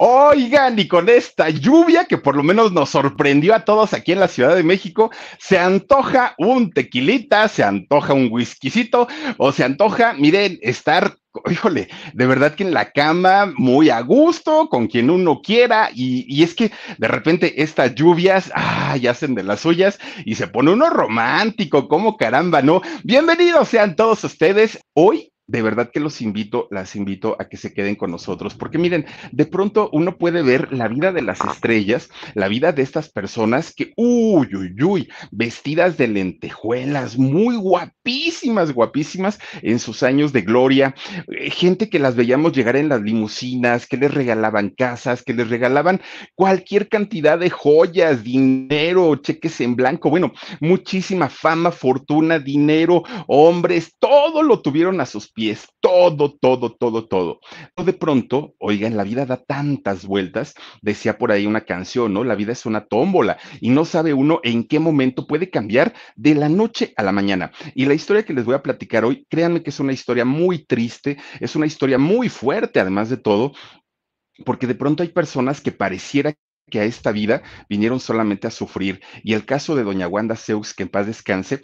Oigan, y con esta lluvia que por lo menos nos sorprendió a todos aquí en la Ciudad de México, se antoja un tequilita, se antoja un whiskycito o se antoja, miren, estar híjole, de verdad que en la cama, muy a gusto, con quien uno quiera, y, y, es que de repente estas lluvias, ay, hacen de las suyas y se pone uno romántico, como caramba, ¿no? Bienvenidos sean todos ustedes. Hoy de verdad que los invito, las invito a que se queden con nosotros, porque miren, de pronto uno puede ver la vida de las estrellas, la vida de estas personas que, uy, uy, uy, vestidas de lentejuelas, muy guapísimas, guapísimas en sus años de gloria, eh, gente que las veíamos llegar en las limusinas, que les regalaban casas, que les regalaban cualquier cantidad de joyas, dinero, cheques en blanco, bueno, muchísima fama, fortuna, dinero, hombres, todo lo tuvieron a sus pies, todo, todo, todo, todo. De pronto, oigan, la vida da tantas vueltas, decía por ahí una canción, ¿no? La vida es una tómbola y no sabe uno en qué momento puede cambiar de la noche a la mañana. Y la historia que les voy a platicar hoy, créanme que es una historia muy triste, es una historia muy fuerte, además de todo, porque de pronto hay personas que pareciera que a esta vida vinieron solamente a sufrir. Y el caso de doña Wanda Zeus, que en paz descanse,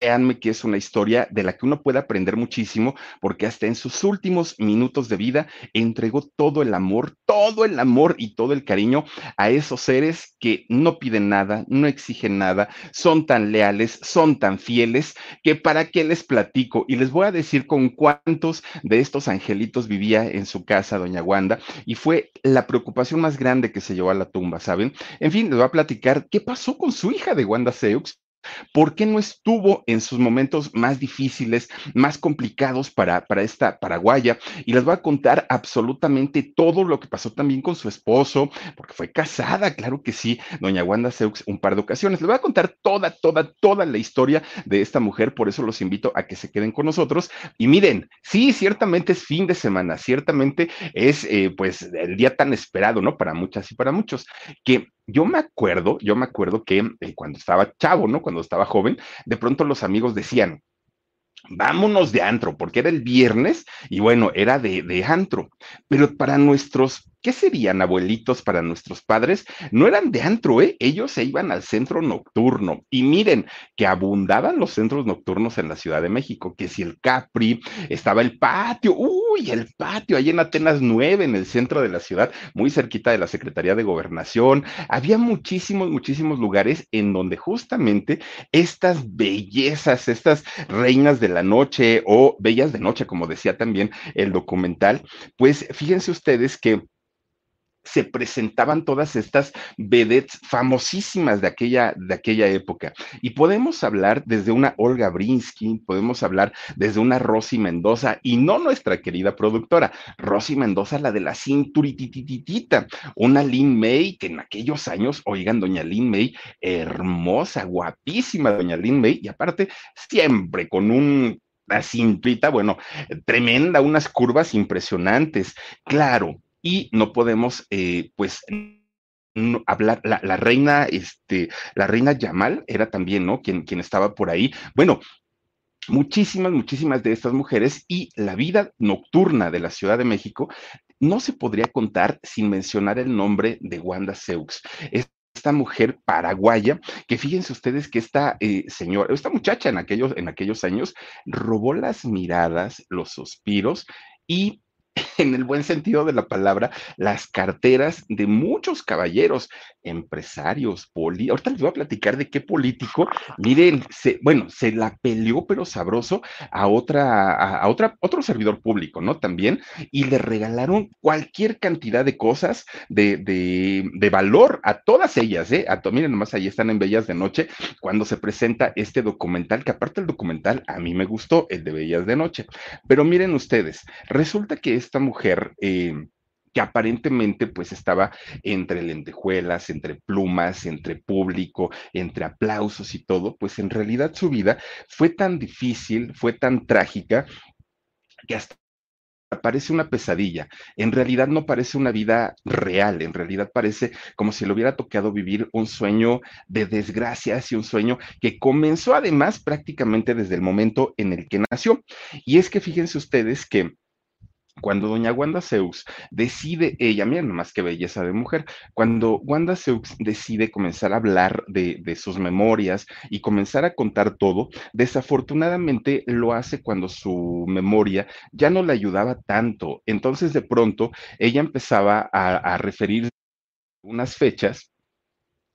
créanme que es una historia de la que uno puede aprender muchísimo, porque hasta en sus últimos minutos de vida entregó todo el amor, todo el amor y todo el cariño a esos seres que no piden nada, no exigen nada, son tan leales, son tan fieles, que para qué les platico. Y les voy a decir con cuántos de estos angelitos vivía en su casa, doña Wanda, y fue la preocupación más grande que se llevó a la tumba, ¿saben? En fin, les voy a platicar qué pasó con su hija de Wanda Seux ¿Por qué no estuvo en sus momentos más difíciles, más complicados para, para esta paraguaya? Y les voy a contar absolutamente todo lo que pasó también con su esposo, porque fue casada, claro que sí, doña Wanda Seux, un par de ocasiones. Les voy a contar toda, toda, toda la historia de esta mujer, por eso los invito a que se queden con nosotros. Y miren, sí, ciertamente es fin de semana, ciertamente es eh, pues el día tan esperado, ¿no? Para muchas y para muchos, que yo me acuerdo, yo me acuerdo que eh, cuando estaba chavo, ¿no? Cuando estaba joven, de pronto los amigos decían, vámonos de antro, porque era el viernes y bueno, era de, de antro. Pero para nuestros ¿Qué serían abuelitos para nuestros padres? No eran de antro, ¿eh? Ellos se iban al centro nocturno. Y miren, que abundaban los centros nocturnos en la Ciudad de México, que si el Capri, estaba el patio, uy, el patio, ahí en Atenas 9, en el centro de la ciudad, muy cerquita de la Secretaría de Gobernación. Había muchísimos, muchísimos lugares en donde justamente estas bellezas, estas reinas de la noche o bellas de noche, como decía también el documental, pues fíjense ustedes que se presentaban todas estas vedettes famosísimas de aquella, de aquella época. Y podemos hablar desde una Olga Brinsky, podemos hablar desde una Rosy Mendoza, y no nuestra querida productora, Rosy Mendoza, la de la cinturitititita, una Lin May, que en aquellos años, oigan, doña Lin May, hermosa, guapísima doña Lin May, y aparte, siempre con un una cinturita, bueno, tremenda, unas curvas impresionantes. Claro, y no podemos, eh, pues, hablar, la, reina, este, la reina Yamal era también, ¿no? Quien, quien estaba por ahí. Bueno, muchísimas, muchísimas de estas mujeres y la vida nocturna de la Ciudad de México no se podría contar sin mencionar el nombre de Wanda Seux. esta mujer paraguaya, que fíjense ustedes que esta eh, señora, esta muchacha en aquellos, en aquellos años robó las miradas, los suspiros y en el buen sentido de la palabra, las carteras de muchos caballeros, empresarios, políticos. Ahorita les voy a platicar de qué político, miren, se, bueno, se la peleó pero sabroso a otra, a, otra, otro servidor público, ¿no? También, y le regalaron cualquier cantidad de cosas de, de, de valor a todas ellas, ¿eh? A, miren, nomás ahí están en Bellas de Noche cuando se presenta este documental, que aparte el documental a mí me gustó, el de Bellas de Noche. Pero miren ustedes, resulta que esta eh, que aparentemente pues estaba entre lentejuelas, entre plumas, entre público, entre aplausos y todo, pues en realidad su vida fue tan difícil, fue tan trágica, que hasta parece una pesadilla. En realidad no parece una vida real, en realidad parece como si le hubiera tocado vivir un sueño de desgracias y un sueño que comenzó además prácticamente desde el momento en el que nació. Y es que fíjense ustedes que cuando doña Wanda Seux decide, ella, mira nomás qué belleza de mujer, cuando Wanda Seux decide comenzar a hablar de, de, sus memorias y comenzar a contar todo, desafortunadamente lo hace cuando su memoria ya no le ayudaba tanto. Entonces de pronto ella empezaba a, a referir unas fechas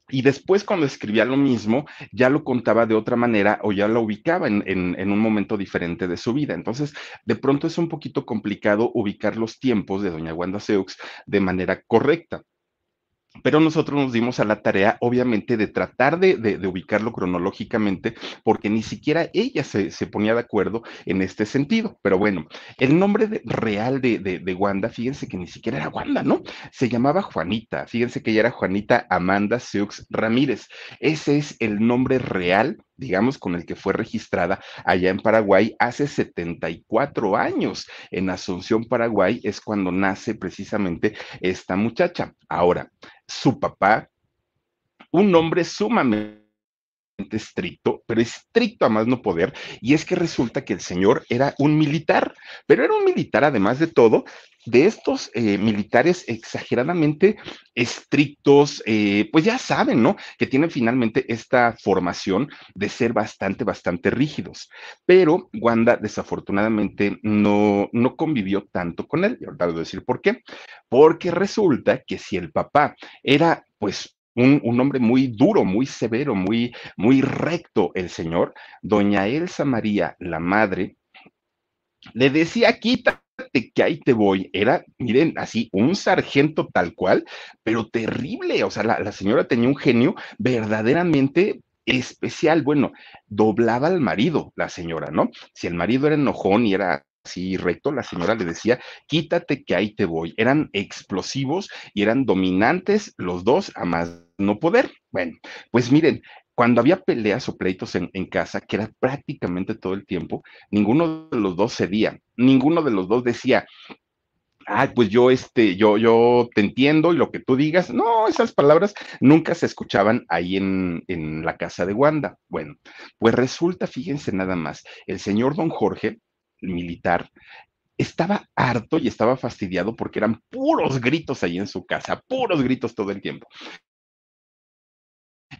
y después cuando escribía lo mismo, ya lo contaba de otra manera o ya lo ubicaba en, un momento diferente de su vida. Entonces, de pronto es un poquito complicado ubicar los tiempos de doña Wanda Seux de manera correcta. Pero nosotros nos dimos a la tarea, obviamente, de tratar de, de, ubicarlo cronológicamente, porque ni siquiera ella se, se, ponía de acuerdo en este sentido. Pero bueno, el nombre de, real de, Wanda, fíjense que ni siquiera era Wanda, ¿no? Se llamaba Juanita. Fíjense que ella era Juanita Amanda Seux Ramírez. Ese es el nombre real digamos, con el que fue registrada allá en Paraguay hace 74 años. En Asunción, Paraguay, es cuando nace precisamente esta muchacha. Ahora, su papá, un hombre sumamente estricto, pero estricto a más no poder, y es que resulta que el señor era un militar, pero era un militar además de todo, de estos eh, militares exageradamente estrictos, eh, pues ya saben, ¿no? Que tienen finalmente esta formación de ser bastante, bastante rígidos. Pero Wanda desafortunadamente no, no convivió tanto con él. Y ahorita voy a decir por qué. Porque resulta que si el papá era, pues, un, un, hombre muy duro, muy severo, muy, muy recto, el señor, doña Elsa María, la madre, le decía, quita que ahí te voy, era, miren, así, un sargento tal cual, pero terrible, o sea, la, la señora tenía un genio verdaderamente especial, bueno, doblaba al marido, la señora, ¿no? Si el marido era enojón y era así recto, la señora le decía, quítate que ahí te voy. Eran explosivos y eran dominantes los dos a más no poder. Bueno, pues miren, cuando había peleas o pleitos en, en, casa, que era prácticamente todo el tiempo, ninguno de los dos cedía, ninguno de los dos decía, ay, pues yo, este, yo, yo te entiendo y lo que tú digas. No, esas palabras nunca se escuchaban ahí en, en la casa de Wanda. Bueno, pues resulta, fíjense nada más, el señor don Jorge, militar, estaba harto y estaba fastidiado porque eran puros gritos ahí en su casa, puros gritos todo el tiempo.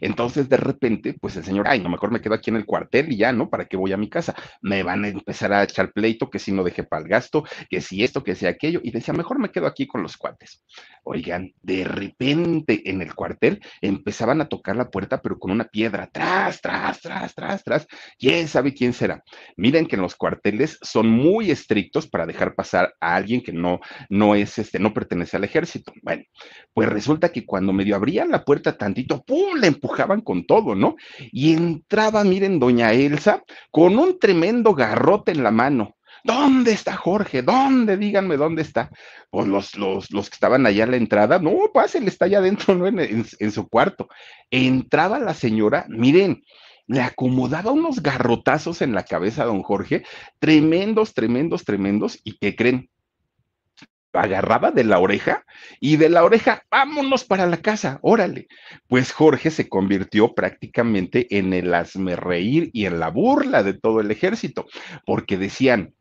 Entonces, de repente, pues el señor, ay, no, mejor me quedo aquí en el cuartel y ya, ¿no? ¿Para qué voy a mi casa? Me van a empezar a echar pleito, que si no dejé para el gasto, que si esto, que si aquello, y decía, mejor me quedo aquí con los cuates. Oigan, de repente en el cuartel empezaban a tocar la puerta, pero con una piedra, tras, tras, tras, tras, tras. ¿Quién sabe quién será? Miren que en los cuarteles son muy estrictos para dejar pasar a alguien que no, no es, este, no pertenece al ejército. Bueno, pues resulta que cuando medio abrían la puerta tantito, ¡pum! Empujaban con todo, ¿no? Y entraba, miren, doña Elsa, con un tremendo garrote en la mano. ¿Dónde está Jorge? ¿Dónde? Díganme dónde está. Pues los, los, los que estaban allá en la entrada, no, él está allá adentro, ¿no? En, en, en su cuarto. Entraba la señora, miren, le acomodaba unos garrotazos en la cabeza a don Jorge, tremendos, tremendos, tremendos, y ¿qué creen? Agarraba de la oreja y de la oreja, vámonos para la casa, órale. Pues Jorge se convirtió prácticamente en el reír y en la burla de todo el ejército, porque decían,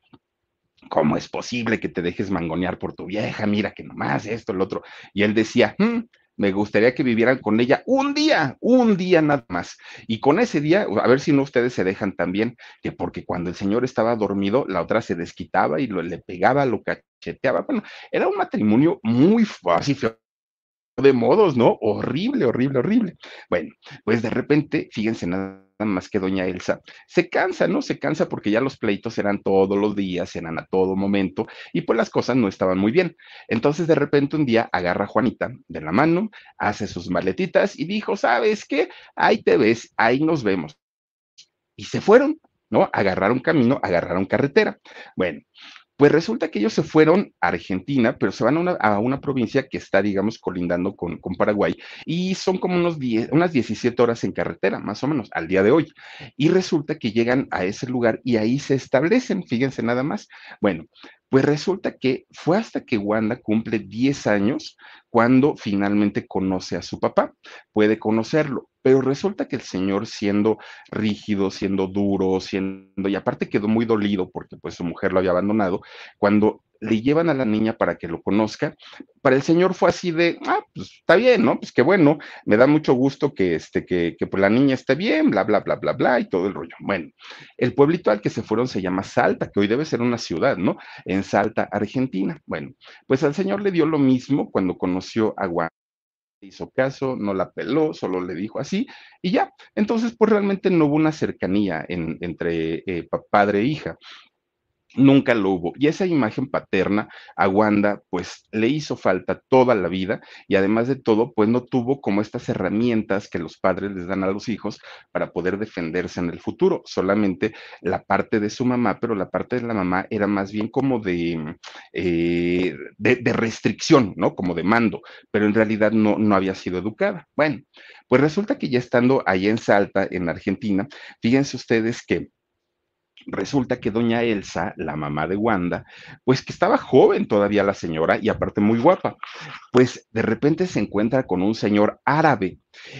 ¿cómo es posible que te dejes mangonear por tu vieja? Mira que nomás esto, el otro. Y él decía, hm, me gustaría que vivieran con ella un día, un día nada más. Y con ese día, a ver si no ustedes se dejan también, que porque cuando el señor estaba dormido, la otra se desquitaba y le pegaba, lo Bueno, era un matrimonio muy fácil, de modos, ¿no? Horrible, horrible, horrible. Bueno, pues de repente, fíjense nada más que doña Elsa, se cansa, ¿no? Se cansa porque ya los pleitos eran todos los días, eran a todo momento, y pues las cosas no estaban muy bien. Entonces de repente un día agarra a Juanita de la mano, hace sus maletitas y dijo, ¿sabes qué? Ahí te ves, ahí nos vemos. Y se fueron, ¿no? Agarraron camino, agarraron carretera. Bueno, pues resulta que ellos se fueron a Argentina, pero se van a una, provincia que está, digamos, colindando con, con Paraguay y son como unos 10, unas 17 horas en carretera, más o menos, al día de hoy. Y resulta que llegan a ese lugar y ahí se establecen, fíjense nada más. Bueno, pues resulta que fue hasta que Wanda cumple 10 años cuando finalmente conoce a su papá, puede conocerlo, pero resulta que el señor siendo rígido, siendo duro, siendo, y aparte quedó muy dolido porque pues su mujer lo había abandonado, cuando le llevan a la niña para que lo conozca. Para el señor fue así de, ah, pues está bien, ¿no? Pues qué bueno, me da mucho gusto que, este, que, que pues, la niña esté bien, bla, bla, bla, bla, bla, y todo el rollo. Bueno, el pueblito al que se fueron se llama Salta, que hoy debe ser una ciudad, ¿no? En Salta, Argentina. Bueno, pues al señor le dio lo mismo cuando conoció a Juan hizo caso, no la peló, solo le dijo así y ya. Entonces, pues realmente no hubo una cercanía entre eh, padre e hija nunca lo hubo. Y esa imagen paterna a Wanda, pues le hizo falta toda la vida y además de todo, pues no tuvo como estas herramientas que los padres les dan a los hijos para poder defenderse en el futuro. Solamente la parte de su mamá, pero la parte de la mamá era más bien como de, eh, de, restricción, ¿no? Como de mando, pero en realidad no, no había sido educada. Bueno, pues resulta que ya estando ahí en Salta, en Argentina, fíjense ustedes que resulta que doña Elsa, la mamá de Wanda, pues que estaba joven todavía la señora y aparte muy guapa, pues de repente se encuentra con un señor árabe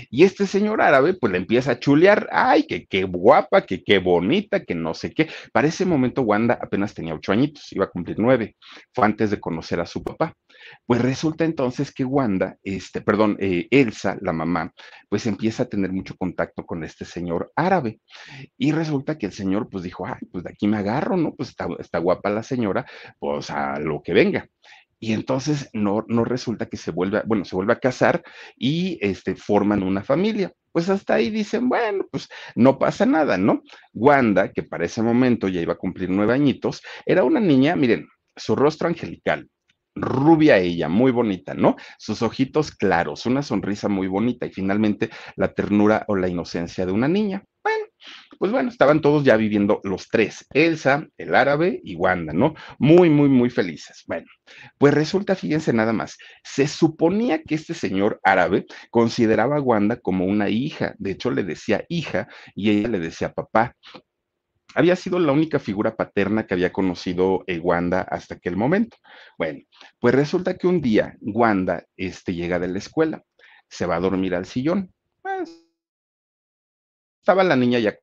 y este señor árabe pues le empieza a chulear, ay, que qué guapa, que qué bonita, que no sé qué. Para ese momento Wanda apenas tenía ocho añitos, iba a cumplir nueve, fue antes de conocer a su papá. Pues resulta entonces que Wanda, este, perdón, eh, Elsa, la mamá, pues empieza a tener mucho contacto con este señor árabe. Y resulta que el señor pues dijo, ay, pues de aquí me agarro, ¿no? Pues está, está guapa la señora, pues a lo que venga y entonces no, no resulta que se vuelva, bueno, se vuelve a casar y este, forman una familia. Pues hasta ahí dicen, bueno, pues no pasa nada, ¿no? Wanda, que para ese momento ya iba a cumplir nueve añitos, era una niña, miren, su rostro angelical, rubia ella, muy bonita, ¿no? Sus ojitos claros, una sonrisa muy bonita y finalmente la ternura o la inocencia de una niña. Bueno, pues bueno, estaban todos ya viviendo los tres, Elsa, el árabe y Wanda, ¿no? Muy, muy, muy felices. Bueno, pues resulta, fíjense nada más, se suponía que este señor árabe consideraba a Wanda como una hija, de hecho le decía hija y ella le decía papá había sido la única figura paterna que había conocido eh, Wanda hasta aquel momento. Bueno, pues resulta que un día Wanda este, llega de la escuela, se va a dormir al sillón. Pues, estaba la niña ya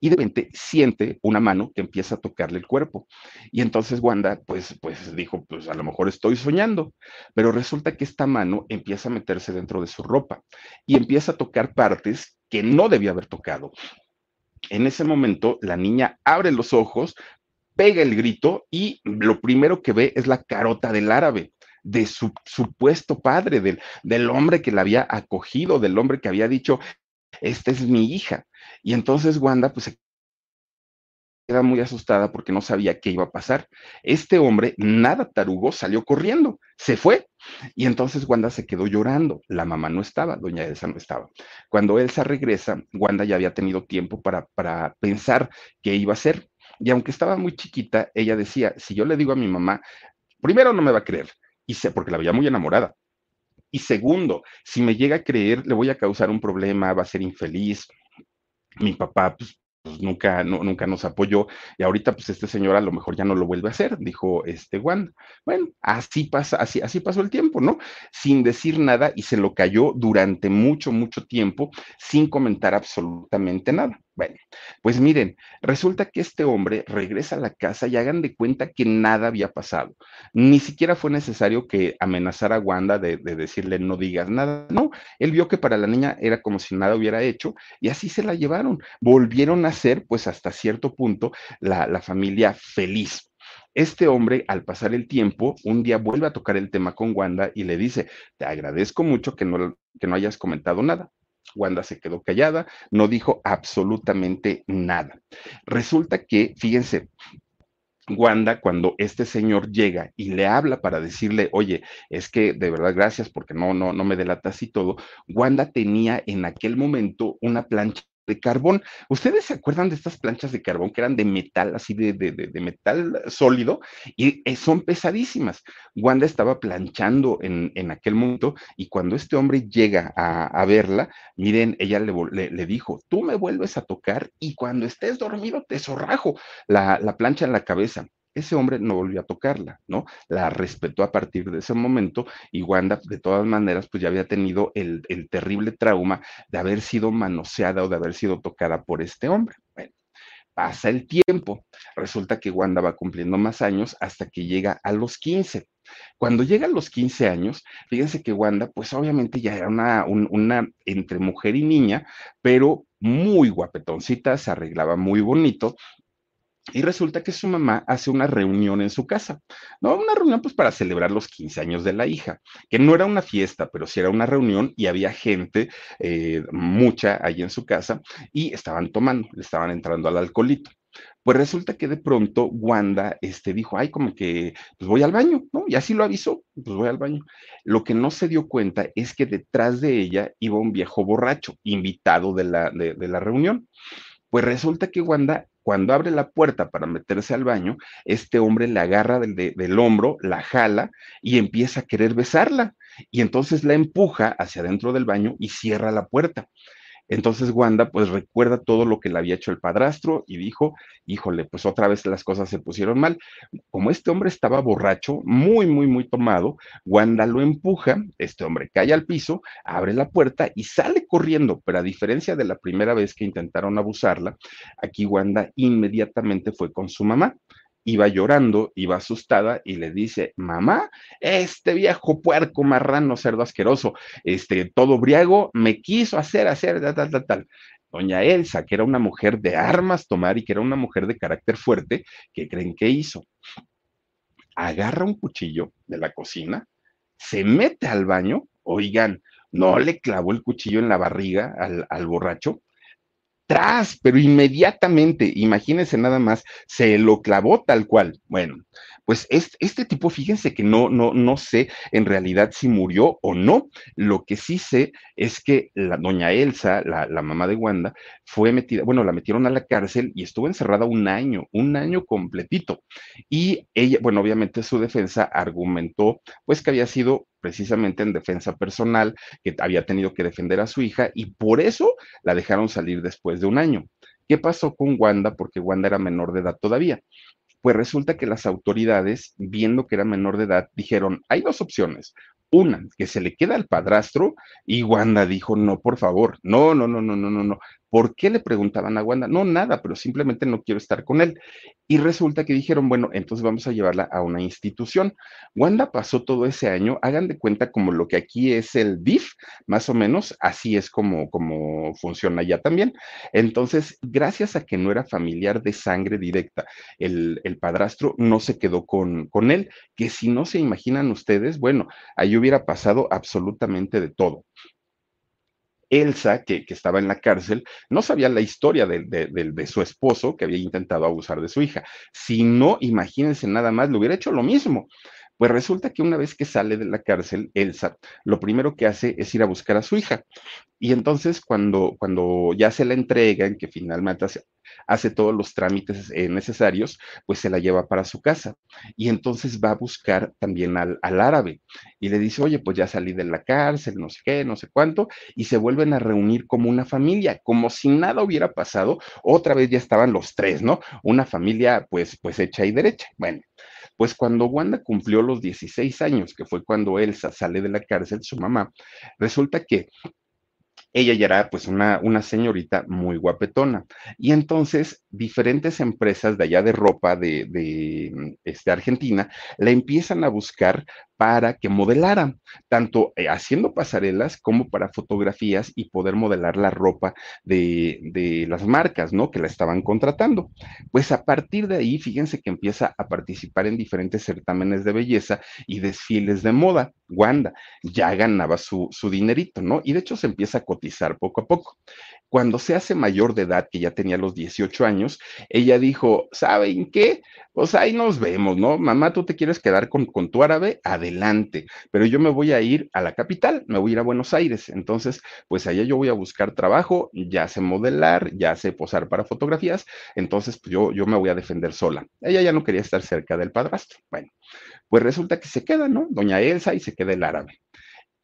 y de repente siente una mano que empieza a tocarle el cuerpo. Y entonces Wanda, pues, pues dijo, pues a lo mejor estoy soñando, pero resulta que esta mano empieza a meterse dentro de su ropa y empieza a tocar partes que no debía haber tocado. En ese momento, la niña abre los ojos, pega el grito y lo primero que ve es la carota del árabe de su supuesto padre, del, del hombre que la había acogido, del hombre que había dicho, esta es mi hija. Y entonces Wanda pues se queda muy asustada porque no sabía qué iba a pasar. Este hombre, nada tarugo, salió corriendo, se fue. Y entonces Wanda se quedó llorando. La mamá no estaba, doña Elsa no estaba. Cuando Elsa regresa, Wanda ya había tenido tiempo para, para pensar qué iba a hacer. Y aunque estaba muy chiquita, ella decía, si yo le digo a mi mamá, primero no me va a creer, y sé, porque la veía muy enamorada. Y segundo, si me llega a creer, le voy a causar un problema, va a ser infeliz. Mi papá, pues, pues nunca, nunca nos apoyó y ahorita pues este señor a lo mejor ya no lo vuelve a hacer, dijo este Juan. Bueno, así pasa, así, así pasó el tiempo, ¿no? Sin decir nada y se lo cayó durante mucho, mucho tiempo sin comentar absolutamente nada. Bueno, pues miren, resulta que este hombre regresa a la casa y hagan de cuenta que nada había pasado. Ni siquiera fue necesario que amenazara a Wanda de, decirle no digas nada. No, él vio que para la niña era como si nada hubiera hecho y así se la llevaron. Volvieron a ser, pues hasta cierto punto, la, la familia feliz. Este hombre, al pasar el tiempo, un día vuelve a tocar el tema con Wanda y le dice, te agradezco mucho que no, que no hayas comentado nada. Wanda se quedó callada, no dijo absolutamente nada. Resulta que, fíjense, Wanda, cuando este señor llega y le habla para decirle, oye, es que de verdad gracias porque no, no, no me delatas y todo, Wanda tenía en aquel momento una plancha de carbón. ¿Ustedes se acuerdan de estas planchas de carbón que eran de metal, así de, de, metal sólido? Y eh, son pesadísimas. Wanda estaba planchando en, en, aquel momento y cuando este hombre llega a, verla, miren, ella le, le, dijo, tú me vuelves a tocar y cuando estés dormido te zorrajo la, la plancha en la cabeza ese hombre no volvió a tocarla, ¿no? La respetó a partir de ese momento y Wanda, de todas maneras, pues ya había tenido el, terrible trauma de haber sido manoseada o de haber sido tocada por este hombre. Bueno, Pasa el tiempo. Resulta que Wanda va cumpliendo más años hasta que llega a los 15. Cuando llega a los 15 años, fíjense que Wanda, pues obviamente ya era una, una entre mujer y niña, pero muy guapetoncita, se arreglaba muy bonito y resulta que su mamá hace una reunión en su casa, ¿no? Una reunión pues para celebrar los 15 años de la hija, que no era una fiesta, pero sí era una reunión y había gente, eh, mucha ahí en su casa, y estaban tomando, le estaban entrando al alcoholito. Pues resulta que de pronto Wanda este, dijo, ay, como que pues voy al baño, ¿no? Y así lo avisó, pues voy al baño. Lo que no se dio cuenta es que detrás de ella iba un viejo borracho, invitado de la, de, de la reunión. Pues resulta que Wanda cuando abre la puerta para meterse al baño, este hombre le agarra del, del, hombro, la jala y empieza a querer besarla. Y entonces la empuja hacia adentro del baño y cierra la puerta. Entonces Wanda pues recuerda todo lo que le había hecho el padrastro y dijo, híjole, pues otra vez las cosas se pusieron mal. Como este hombre estaba borracho, muy, muy, muy tomado, Wanda lo empuja, este hombre cae al piso, abre la puerta y sale corriendo, pero a diferencia de la primera vez que intentaron abusarla, aquí Wanda inmediatamente fue con su mamá iba llorando, iba asustada y le dice, mamá, este viejo puerco, marrano, cerdo asqueroso, este, todo briago, me quiso hacer, hacer, tal, tal, tal, tal. Doña Elsa, que era una mujer de armas tomar y que era una mujer de carácter fuerte, ¿qué creen que hizo? Agarra un cuchillo de la cocina, se mete al baño, oigan, no le clavó el cuchillo en la barriga al, al borracho, tras, pero inmediatamente, imagínense nada más, se lo clavó tal cual. Bueno, pues este, tipo, fíjense que no, no, no sé en realidad si murió o no. Lo que sí sé es que la doña Elsa, la, la mamá de Wanda, fue metida, bueno, la metieron a la cárcel y estuvo encerrada un año, un año completito. Y ella, bueno, obviamente su defensa argumentó, pues que había sido precisamente en defensa personal, que había tenido que defender a su hija y por eso la dejaron salir después de un año. ¿Qué pasó con Wanda? Porque Wanda era menor de edad todavía. Pues resulta que las autoridades, viendo que era menor de edad, dijeron, hay dos opciones. Una, que se le queda al padrastro y Wanda dijo, no, por favor, no, no, no, no, no, no, no, ¿Por qué le preguntaban a Wanda? No, nada, pero simplemente no quiero estar con él. Y resulta que dijeron, bueno, entonces vamos a llevarla a una institución. Wanda pasó todo ese año, hagan de cuenta como lo que aquí es el DIF, más o menos, así es como, como funciona ya también. Entonces, gracias a que no era familiar de sangre directa, el, el padrastro no se quedó con, con él, que si no se imaginan ustedes, bueno, ahí hubiera pasado absolutamente de todo. Elsa, que, que, estaba en la cárcel, no sabía la historia de, de, de, de, su esposo que había intentado abusar de su hija. Si no, imagínense nada más, le hubiera hecho lo mismo. Pues resulta que una vez que sale de la cárcel, Elsa, lo primero que hace es ir a buscar a su hija. Y entonces cuando, cuando ya se la entregan, que finalmente hace, hace todos los trámites eh, necesarios, pues se la lleva para su casa. Y entonces va a buscar también al, al, árabe y le dice, oye, pues ya salí de la cárcel, no sé qué, no sé cuánto, y se vuelven a reunir como una familia, como si nada hubiera pasado. Otra vez ya estaban los tres, ¿no? Una familia pues, pues hecha y derecha. Bueno. Pues cuando Wanda cumplió los 16 años, que fue cuando Elsa sale de la cárcel, su mamá, resulta que ella ya era pues una, una señorita muy guapetona. Y entonces diferentes empresas de allá de ropa de, de este, Argentina la empiezan a buscar para que modelaran, tanto eh, haciendo pasarelas como para fotografías y poder modelar la ropa de, de, las marcas, ¿no? Que la estaban contratando. Pues a partir de ahí, fíjense que empieza a participar en diferentes certámenes de belleza y desfiles de moda. Wanda ya ganaba su, su dinerito, ¿no? Y de hecho se empieza a poco a poco. Cuando se hace mayor de edad, que ya tenía los 18 años, ella dijo, ¿saben qué? Pues ahí nos vemos, ¿no? Mamá, tú te quieres quedar con, con tu árabe, adelante, pero yo me voy a ir a la capital, me voy a ir a Buenos Aires. Entonces, pues allá yo voy a buscar trabajo, ya sé modelar, ya sé posar para fotografías, entonces pues yo, yo me voy a defender sola. Ella ya no quería estar cerca del padrastro. Bueno, pues resulta que se queda, ¿no? Doña Elsa y se queda el árabe.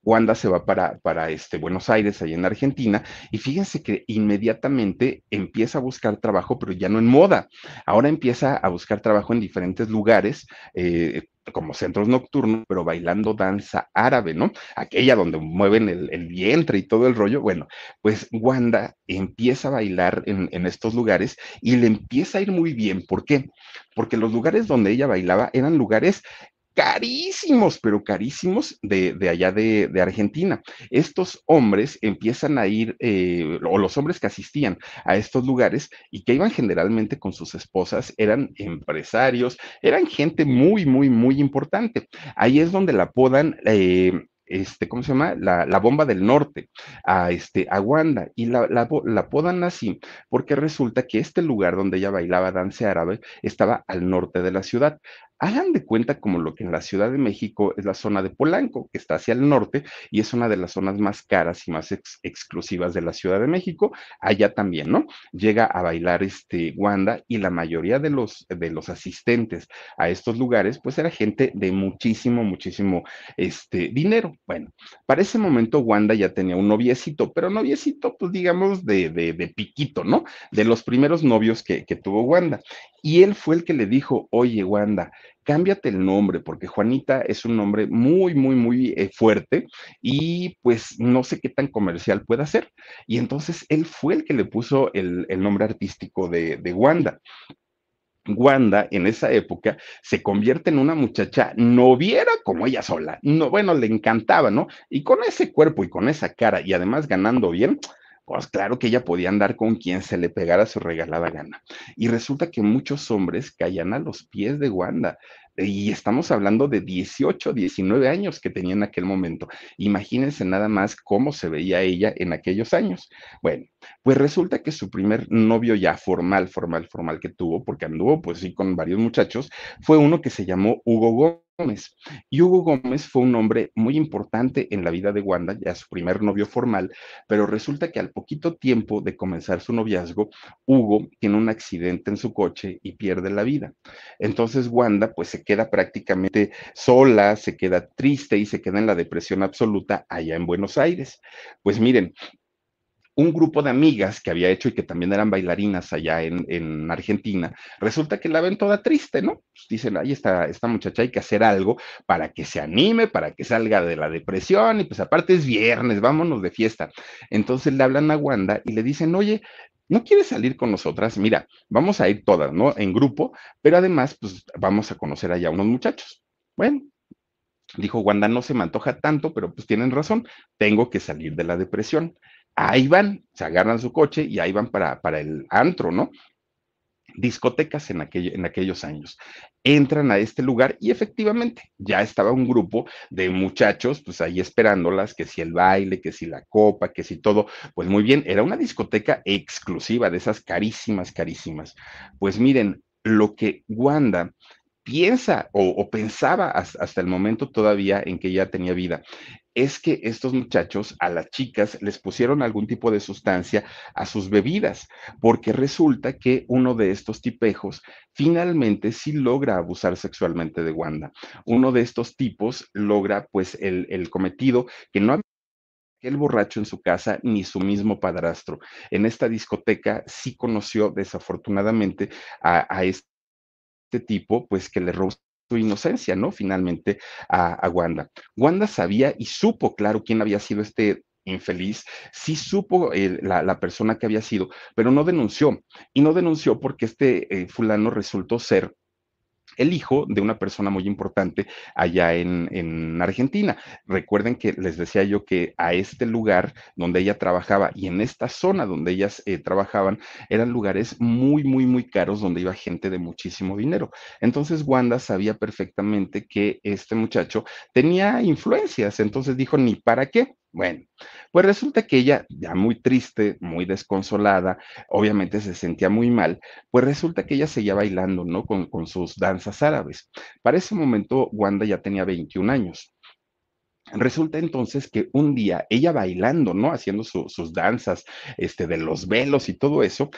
Wanda se va para, para este Buenos Aires, ahí en Argentina, y fíjense que inmediatamente empieza a buscar trabajo, pero ya no en moda. Ahora empieza a buscar trabajo en diferentes lugares, eh, como centros nocturnos, pero bailando danza árabe, ¿no? Aquella donde mueven el, vientre y todo el rollo. Bueno, pues Wanda empieza a bailar en, en, estos lugares y le empieza a ir muy bien. ¿Por qué? Porque los lugares donde ella bailaba eran lugares carísimos, pero carísimos de, allá de, Argentina. Estos hombres empiezan a ir, eh, o los hombres que asistían a estos lugares y que iban generalmente con sus esposas, eran empresarios, eran gente muy, muy, muy importante. Ahí es donde la apodan eh, este, ¿cómo se llama? La, bomba del norte, a, este, a Wanda, y la, la, la podan así porque resulta que este lugar donde ella bailaba danza árabe estaba al norte de la ciudad. Hagan de cuenta como lo que en la Ciudad de México es la zona de Polanco, que está hacia el norte y es una de las zonas más caras y más exclusivas de la Ciudad de México. Allá también, ¿no? Llega a bailar este Wanda y la mayoría de los, de los asistentes a estos lugares, pues era gente de muchísimo, muchísimo este, dinero. Bueno, para ese momento Wanda ya tenía un noviecito, pero noviecito, pues digamos, de, de, de piquito, ¿no? De los primeros novios que, que tuvo Wanda. Y él fue el que le dijo, oye, Wanda, cámbiate el nombre, porque Juanita es un nombre muy, muy, muy eh, fuerte y pues no sé qué tan comercial pueda ser. Y entonces él fue el que le puso el, nombre artístico de, Wanda. Wanda en esa época se convierte en una muchacha noviera como ella sola. No, bueno, le encantaba, ¿no? Y con ese cuerpo y con esa cara y además ganando bien, pues claro que ella podía andar con quien se le pegara su regalada gana. Y resulta que muchos hombres caían a los pies de Wanda. Y estamos hablando de 18, 19 años que tenía en aquel momento. Imagínense nada más cómo se veía ella en aquellos años. Bueno, pues resulta que su primer novio ya formal, formal, formal que tuvo, porque anduvo pues sí con varios muchachos, fue uno que se llamó Hugo Gómez. Gómez. Y Hugo Gómez fue un hombre muy importante en la vida de Wanda, ya su primer novio formal, pero resulta que al poquito tiempo de comenzar su noviazgo, Hugo tiene un accidente en su coche y pierde la vida. Entonces Wanda pues se queda prácticamente sola, se queda triste y se queda en la depresión absoluta allá en Buenos Aires. Pues miren, un grupo de amigas que había hecho y que también eran bailarinas allá en, Argentina, resulta que la ven toda triste, ¿no? Pues dicen, ahí está esta muchacha hay que hacer algo para que se anime, para que salga de la depresión y pues aparte es viernes, vámonos de fiesta. Entonces le hablan a Wanda y le dicen, oye, ¿no quieres salir con nosotras? Mira, vamos a ir todas, ¿no? En grupo, pero además, pues vamos a conocer allá a unos muchachos. Bueno, dijo Wanda, no se me antoja tanto, pero pues tienen razón, tengo que salir de la depresión ahí van, se agarran su coche y ahí van para, para el antro, ¿no? discotecas en, en, aquellos años. Entran a este lugar y efectivamente ya estaba un grupo de muchachos, pues ahí esperándolas, que si el baile, que si la copa, que si todo, pues muy bien, era una discoteca exclusiva de esas carísimas, carísimas. Pues miren, lo que Wanda piensa o, pensaba hasta el momento todavía en que ya tenía vida es que estos muchachos a las chicas les pusieron algún tipo de sustancia a sus bebidas, porque resulta que uno de estos tipejos finalmente sí logra abusar sexualmente de Wanda. Uno de estos tipos logra pues el, el cometido que no había el borracho en su casa ni su mismo padrastro. En esta discoteca sí conoció desafortunadamente a, este tipo, pues que le robó su inocencia, ¿no? Finalmente a, Wanda. Wanda sabía y supo, claro, quién había sido este infeliz, sí supo eh, la, persona que había sido, pero no denunció. Y no denunció porque este eh, fulano resultó ser el hijo de una persona muy importante allá en, Argentina. Recuerden que les decía yo que a este lugar donde ella trabajaba y en esta zona donde ellas eh, trabajaban eran lugares muy, muy, muy caros donde iba gente de muchísimo dinero. Entonces Wanda sabía perfectamente que este muchacho tenía influencias, entonces dijo, ni para qué. Bueno, pues resulta que ella, ya muy triste, muy desconsolada, obviamente se sentía muy mal, pues resulta que ella seguía bailando, ¿no? Con, sus danzas árabes. Para ese momento, Wanda ya tenía 21 años. Resulta entonces que un día ella bailando, ¿no? Haciendo sus danzas, este, de los velos y todo eso,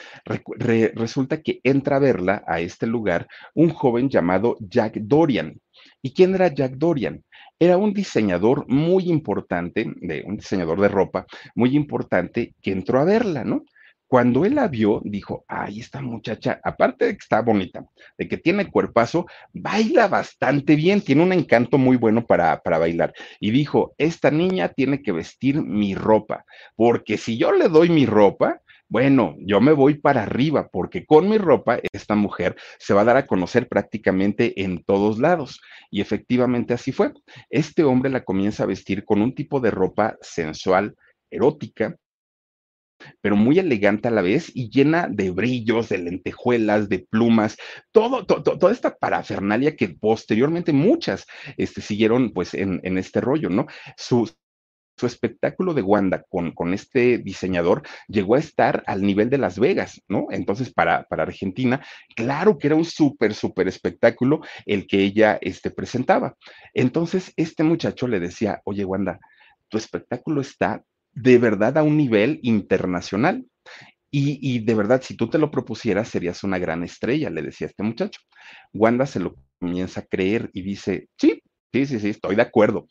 resulta que entra a verla a este lugar un joven llamado Jack Dorian. ¿Y quién era Jack Dorian? Era un diseñador muy importante, de, un diseñador de ropa muy importante que entró a verla, ¿no? Cuando él la vio, dijo, ay, esta muchacha, aparte de que está bonita, de que tiene cuerpazo, baila bastante bien, tiene un encanto muy bueno para, para bailar. Y dijo, esta niña tiene que vestir mi ropa, porque si yo le doy mi ropa, bueno, yo me voy para arriba porque con mi ropa esta mujer se va a dar a conocer prácticamente en todos lados. Y efectivamente así fue. Este hombre la comienza a vestir con un tipo de ropa sensual, erótica, pero muy elegante a la vez y llena de brillos, de lentejuelas, de plumas, todo, toda esta parafernalia que posteriormente muchas este, siguieron pues en, este rollo, ¿no? Su espectáculo de Wanda con, con, este diseñador llegó a estar al nivel de Las Vegas, ¿no? Entonces, para, para Argentina, claro que era un súper, súper espectáculo el que ella este, presentaba. Entonces, este muchacho le decía, oye, Wanda, tu espectáculo está de verdad a un nivel internacional. Y, y, de verdad, si tú te lo propusieras, serías una gran estrella, le decía este muchacho. Wanda se lo comienza a creer y dice, sí, sí, sí, sí, estoy de acuerdo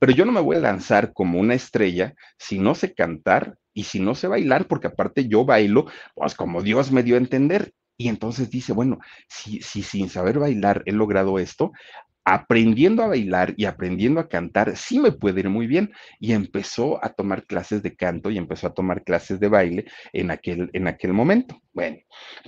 pero yo no me voy a lanzar como una estrella si no sé cantar y si no sé bailar, porque aparte yo bailo, pues como Dios me dio a entender. Y entonces dice, bueno, si, si sin saber bailar he logrado esto, aprendiendo a bailar y aprendiendo a cantar, sí me puede ir muy bien. Y empezó a tomar clases de canto y empezó a tomar clases de baile en aquel, en aquel momento. Bueno,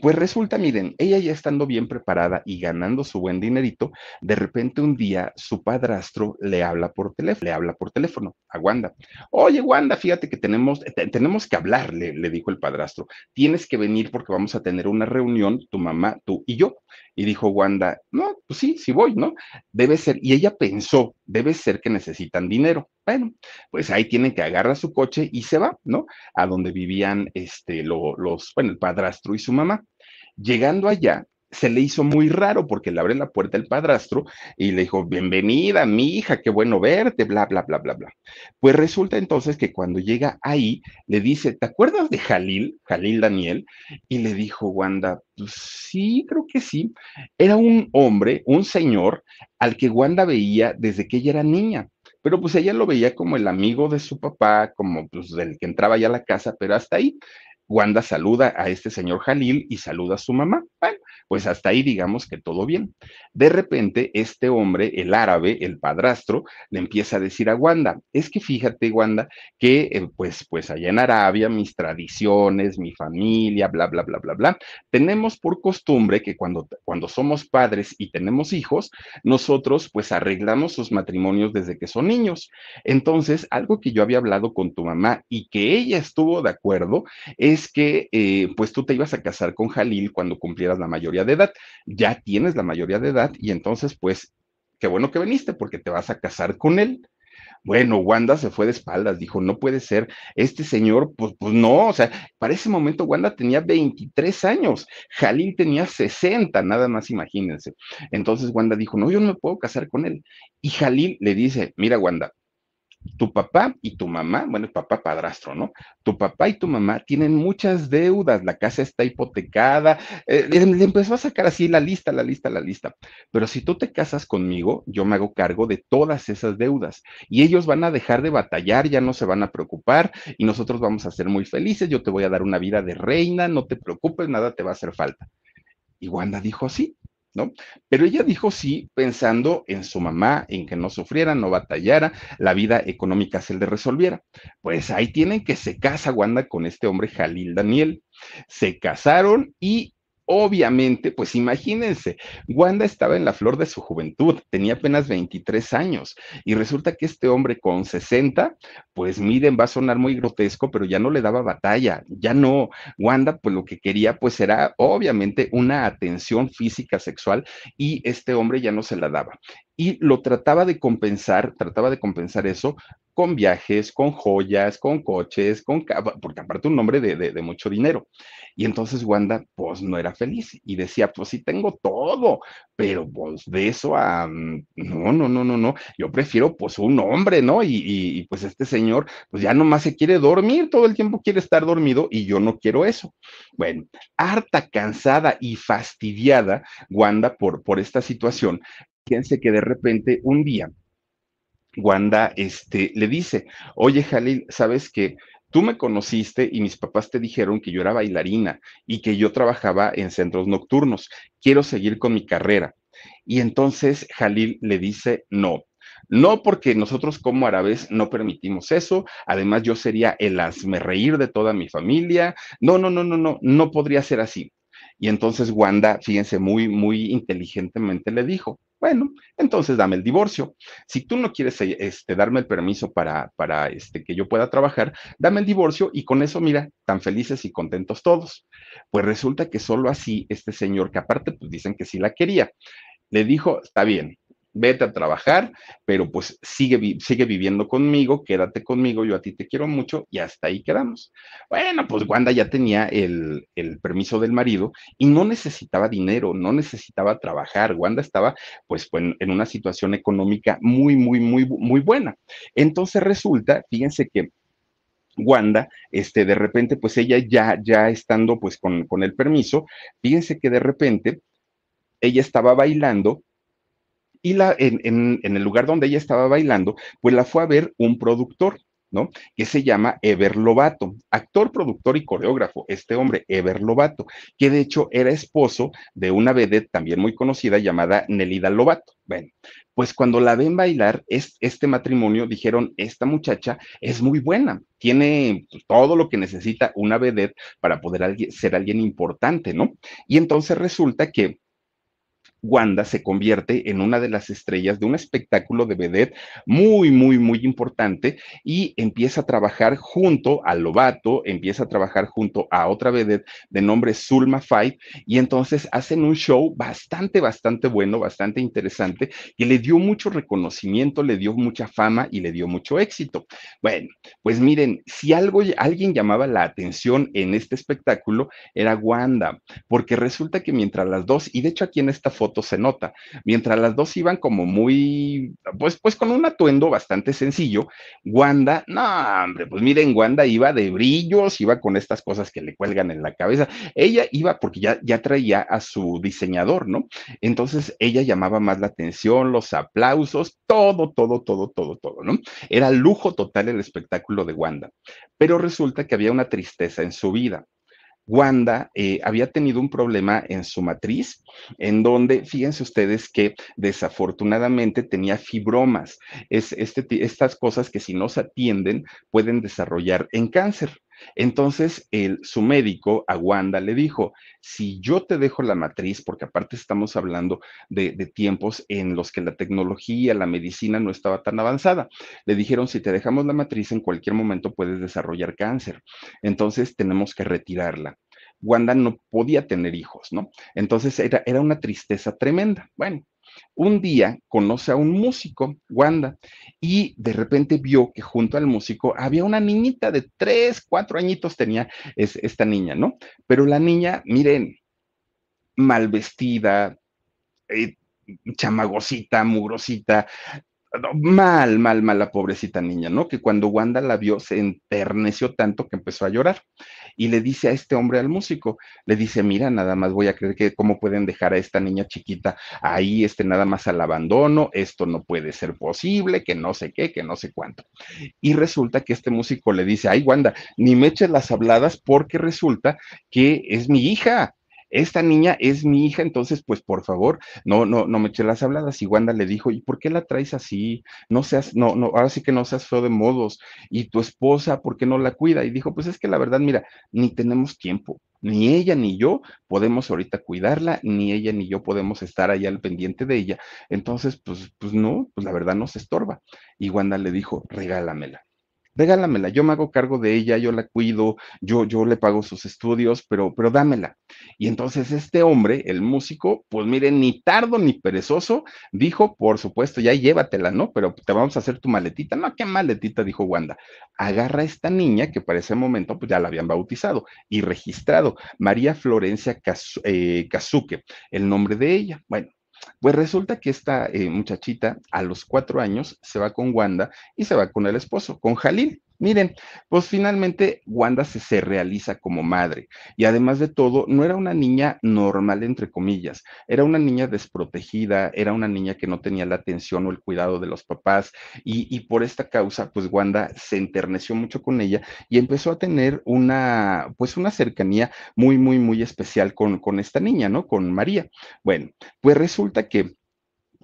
pues resulta, miren, ella ya estando bien preparada y ganando su buen dinerito, de repente un día su padrastro le habla por teléfono, le habla por teléfono a Wanda. Oye, Wanda, fíjate que tenemos, tenemos que hablar, le, le dijo el padrastro. Tienes que venir porque vamos a tener una reunión, tu mamá, tú y yo. Y dijo Wanda, no, pues sí, sí voy, ¿no? Debe ser, y ella pensó, debe ser que necesitan dinero. Bueno, pues ahí tienen que agarrar su coche y se va, ¿no? A donde vivían este, los, bueno, el padrastro y su mamá. Llegando allá, se le hizo muy raro porque le abre la puerta el padrastro y le dijo, bienvenida, mi hija, qué bueno verte, bla, bla, bla, bla, bla. Pues resulta entonces que cuando llega ahí, le dice, ¿te acuerdas de Jalil, Jalil Daniel? Y le dijo Wanda, pues sí, creo que sí. Era un hombre, un señor al que Wanda veía desde que ella era niña. Pero pues ella lo veía como el amigo de su papá, como pues del que entraba ya a la casa, pero hasta ahí. Wanda saluda a este señor Jalil y saluda a su mamá. Bueno, pues hasta ahí digamos que todo bien. De repente, este hombre, el árabe, el padrastro, le empieza a decir a Wanda, es que fíjate, Wanda, que eh, pues, pues allá en Arabia, mis tradiciones, mi familia, bla, bla, bla, bla, bla, tenemos por costumbre que cuando, cuando somos padres y tenemos hijos, nosotros pues arreglamos sus matrimonios desde que son niños. Entonces, algo que yo había hablado con tu mamá y que ella estuvo de acuerdo es que eh, pues tú te ibas a casar con Jalil cuando cumplieras la mayoría de edad. Ya tienes la mayoría de edad y entonces, pues, qué bueno que viniste porque te vas a casar con él. Bueno, Wanda se fue de espaldas, dijo, no puede ser, este señor, pues, pues no, o sea, para ese momento Wanda tenía 23 años, Jalil tenía 60, nada más imagínense. Entonces Wanda dijo, no, yo no me puedo casar con él. Y Jalil le dice, mira Wanda, tu papá y tu mamá, bueno, el papá padrastro, ¿no? Tu papá y tu mamá tienen muchas deudas, la casa está hipotecada, eh, le, empezó a sacar así la lista, la lista, la lista. Pero si tú te casas conmigo, yo me hago cargo de todas esas deudas y ellos van a dejar de batallar, ya no se van a preocupar y nosotros vamos a ser muy felices, yo te voy a dar una vida de reina, no te preocupes, nada te va a hacer falta. Y Wanda dijo, sí, ¿no? Pero ella dijo sí pensando en su mamá, en que no sufriera, no batallara, la vida económica se le resolviera. Pues ahí tienen que se casa Wanda con este hombre Jalil Daniel. Se casaron y Obviamente, pues imagínense, Wanda estaba en la flor de su juventud, tenía apenas 23 años y resulta que este hombre con 60, pues miren, va a sonar muy grotesco, pero ya no le daba batalla, ya no. Wanda, pues lo que quería, pues era obviamente una atención física sexual y este hombre ya no se la daba. Y lo trataba de compensar, trataba de compensar eso con viajes, con joyas, con coches, con porque aparte un hombre de, de, mucho dinero. Y entonces Wanda, pues no era feliz y decía, pues sí tengo todo, pero pues de eso a, mm, no, no, no, no, no, yo prefiero pues un hombre, ¿no? Y, y, pues este señor, pues ya nomás se quiere dormir, todo el tiempo quiere estar dormido y yo no quiero eso. Bueno, harta, cansada y fastidiada, Wanda, por, por esta situación, fíjense que de repente un día Wanda este, le dice, oye Jalil, ¿sabes que tú me conociste y mis papás te dijeron que yo era bailarina y que yo trabajaba en centros nocturnos. Quiero seguir con mi carrera. Y entonces Jalil le dice, no, no porque nosotros como árabes no permitimos eso, además yo sería el asme reír de toda mi familia, no, no, no, no, no, no podría ser así. Y entonces Wanda, fíjense, muy, muy inteligentemente le dijo, bueno, entonces dame el divorcio. Si tú no quieres este, darme el permiso para, para este, que yo pueda trabajar, dame el divorcio y con eso, mira, tan felices y contentos todos. Pues resulta que solo así este señor, que aparte pues dicen que sí la quería, le dijo, está bien, vete a trabajar, pero pues sigue, sigue viviendo conmigo, quédate conmigo, yo a ti te quiero mucho y hasta ahí quedamos. Bueno, pues Wanda ya tenía el, el permiso del marido y no necesitaba dinero, no necesitaba trabajar. Wanda estaba pues, en una situación económica muy, muy, muy, muy buena. Entonces resulta, fíjense que Wanda, este, de repente, pues ella ya, ya estando pues con, con el permiso, fíjense que de repente ella estaba bailando y la, en, el lugar donde ella estaba bailando, pues la fue a ver un productor. ¿no? Que se llama Ever Lobato, actor, productor y coreógrafo, este hombre, Ever Lobato, que de hecho era esposo de una vedette también muy conocida llamada Nelida Lobato. Bueno, pues cuando la ven bailar, es, este matrimonio dijeron, esta muchacha es muy buena, tiene pues, todo lo que necesita una vedette para poder ser alguien importante, ¿no? Y entonces resulta que Wanda se convierte en una de las estrellas de un espectáculo de vedette muy, muy, muy importante y empieza a trabajar junto a Lobato, empieza a trabajar junto a otra vedette de nombre Zulma Five y entonces hacen un show bastante, bastante bueno, bastante interesante, que le dio mucho reconocimiento, le dio mucha fama y le dio mucho éxito. Bueno, pues miren, si algo, alguien llamaba la atención en este espectáculo era Wanda, porque resulta que mientras las dos, y de hecho aquí en esta foto, se nota. Mientras las dos iban como muy, pues, pues con un atuendo bastante sencillo, Wanda, no, hombre, pues miren, Wanda iba de brillos, iba con estas cosas que le cuelgan en la cabeza. Ella iba porque ya, ya traía a su diseñador, ¿no? Entonces ella llamaba más la atención, los aplausos, todo, todo, todo, todo, todo, ¿no? Era lujo total el espectáculo de Wanda. Pero resulta que había una tristeza en su vida. Wanda eh, había tenido un problema en su matriz, en donde, fíjense ustedes que desafortunadamente tenía fibromas, es, este, estas cosas que si no se atienden pueden desarrollar en cáncer. Entonces, su médico a Wanda le dijo, si yo te dejo la matriz, porque aparte estamos hablando de, de, tiempos en los que la tecnología, la medicina no estaba tan avanzada, le dijeron, si te dejamos la matriz, en cualquier momento puedes desarrollar cáncer. Entonces, tenemos que retirarla. Wanda no podía tener hijos, ¿no? Entonces era, era una tristeza tremenda. Bueno, un día conoce a un músico, Wanda, y de repente vio que junto al músico había una niñita de tres, cuatro añitos tenía esta niña, ¿no? Pero la niña, miren, mal vestida, eh, chamagosita, mugrosita, mal, mal, mal la pobrecita niña, ¿no? Que cuando Wanda la vio se enterneció tanto que empezó a llorar y le dice a este hombre, al músico, le dice, mira, nada más voy a creer que cómo pueden dejar a esta niña chiquita ahí, este, nada más al abandono, esto no puede ser posible, que no sé qué, que no sé cuánto. Y resulta que este músico le dice, ay, Wanda, ni me eches las habladas porque resulta que es mi hija esta niña es mi hija, entonces, pues por favor, no, no, no me eche las habladas. Y Wanda le dijo, ¿y por qué la traes así? No seas, no, no, ahora sí que no seas feo de modos. Y tu esposa, ¿por qué no la cuida? Y dijo, pues es que la verdad, mira, ni tenemos tiempo. Ni ella ni yo podemos ahorita cuidarla, ni ella ni yo podemos estar allá al pendiente de ella. Entonces, pues, pues no, pues la verdad nos estorba. Y Wanda le dijo, regálamela regálamela, yo me hago cargo de ella, yo la cuido, yo, yo le pago sus estudios, pero, pero dámela. Y entonces este hombre, el músico, pues mire, ni tardo ni perezoso, dijo, por supuesto, ya llévatela, ¿no? Pero te vamos a hacer tu maletita. No, qué maletita, dijo Wanda. Agarra a esta niña que para ese momento pues ya la habían bautizado y registrado, María Florencia eh, Kazuke, el nombre de ella. Bueno, pues resulta que esta eh, muchachita a los cuatro años se va con Wanda y se va con el esposo, con Jalil. Miren, pues finalmente Wanda se, se, realiza como madre y además de todo, no era una niña normal, entre comillas, era una niña desprotegida, era una niña que no tenía la atención o el cuidado de los papás y, y por esta causa, pues Wanda se enterneció mucho con ella y empezó a tener una, pues una cercanía muy, muy, muy especial con, con esta niña, ¿no? Con María. Bueno, pues resulta que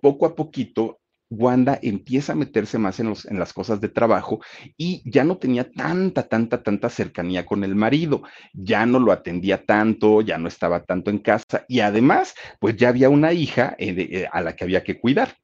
poco a poquito Wanda empieza a meterse más en, los, en, las cosas de trabajo y ya no tenía tanta, tanta, tanta cercanía con el marido, ya no lo atendía tanto, ya no estaba tanto en casa y además, pues ya había una hija eh, eh, a la que había que cuidar.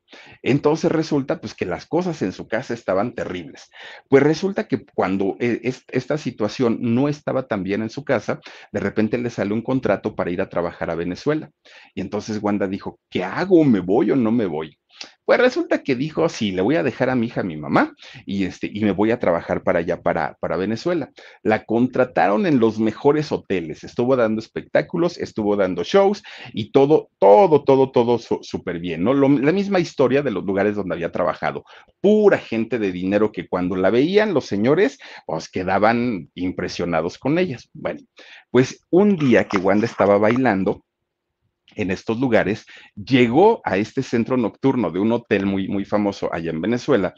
Entonces resulta pues que las cosas en su casa estaban terribles. Pues resulta que cuando eh, esta situación no estaba tan bien en su casa, de repente le sale un contrato para ir a trabajar a Venezuela. Y entonces Wanda dijo, ¿qué hago? ¿Me voy o no me voy? Pues resulta que dijo, sí, le voy a dejar a mi hija, a mi mamá, y, este, y me voy a trabajar para allá, para, para Venezuela. La contrataron en los mejores hoteles, estuvo dando espectáculos, estuvo dando shows y todo, todo, todo, todo súper bien, ¿no? La misma historia de los lugares donde había trabajado. Pura gente de dinero que cuando la veían los señores, pues quedaban impresionados con ellas. Bueno, pues un día que Wanda estaba bailando, en estos lugares, llegó a este centro nocturno de un hotel muy, muy famoso allá en Venezuela,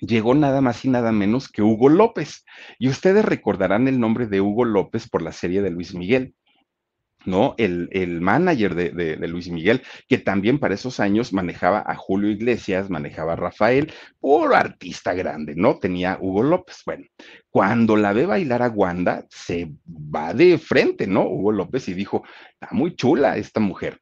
llegó nada más y nada menos que Hugo López. Y ustedes recordarán el nombre de Hugo López por la serie de Luis Miguel. ¿No? El, el manager de, de, Luis Miguel, que también para esos años manejaba a Julio Iglesias, manejaba a Rafael, por artista grande, ¿no? Tenía Hugo López. Bueno, cuando la ve bailar a Wanda, se va de frente, ¿no? Hugo López y dijo, está muy chula esta mujer.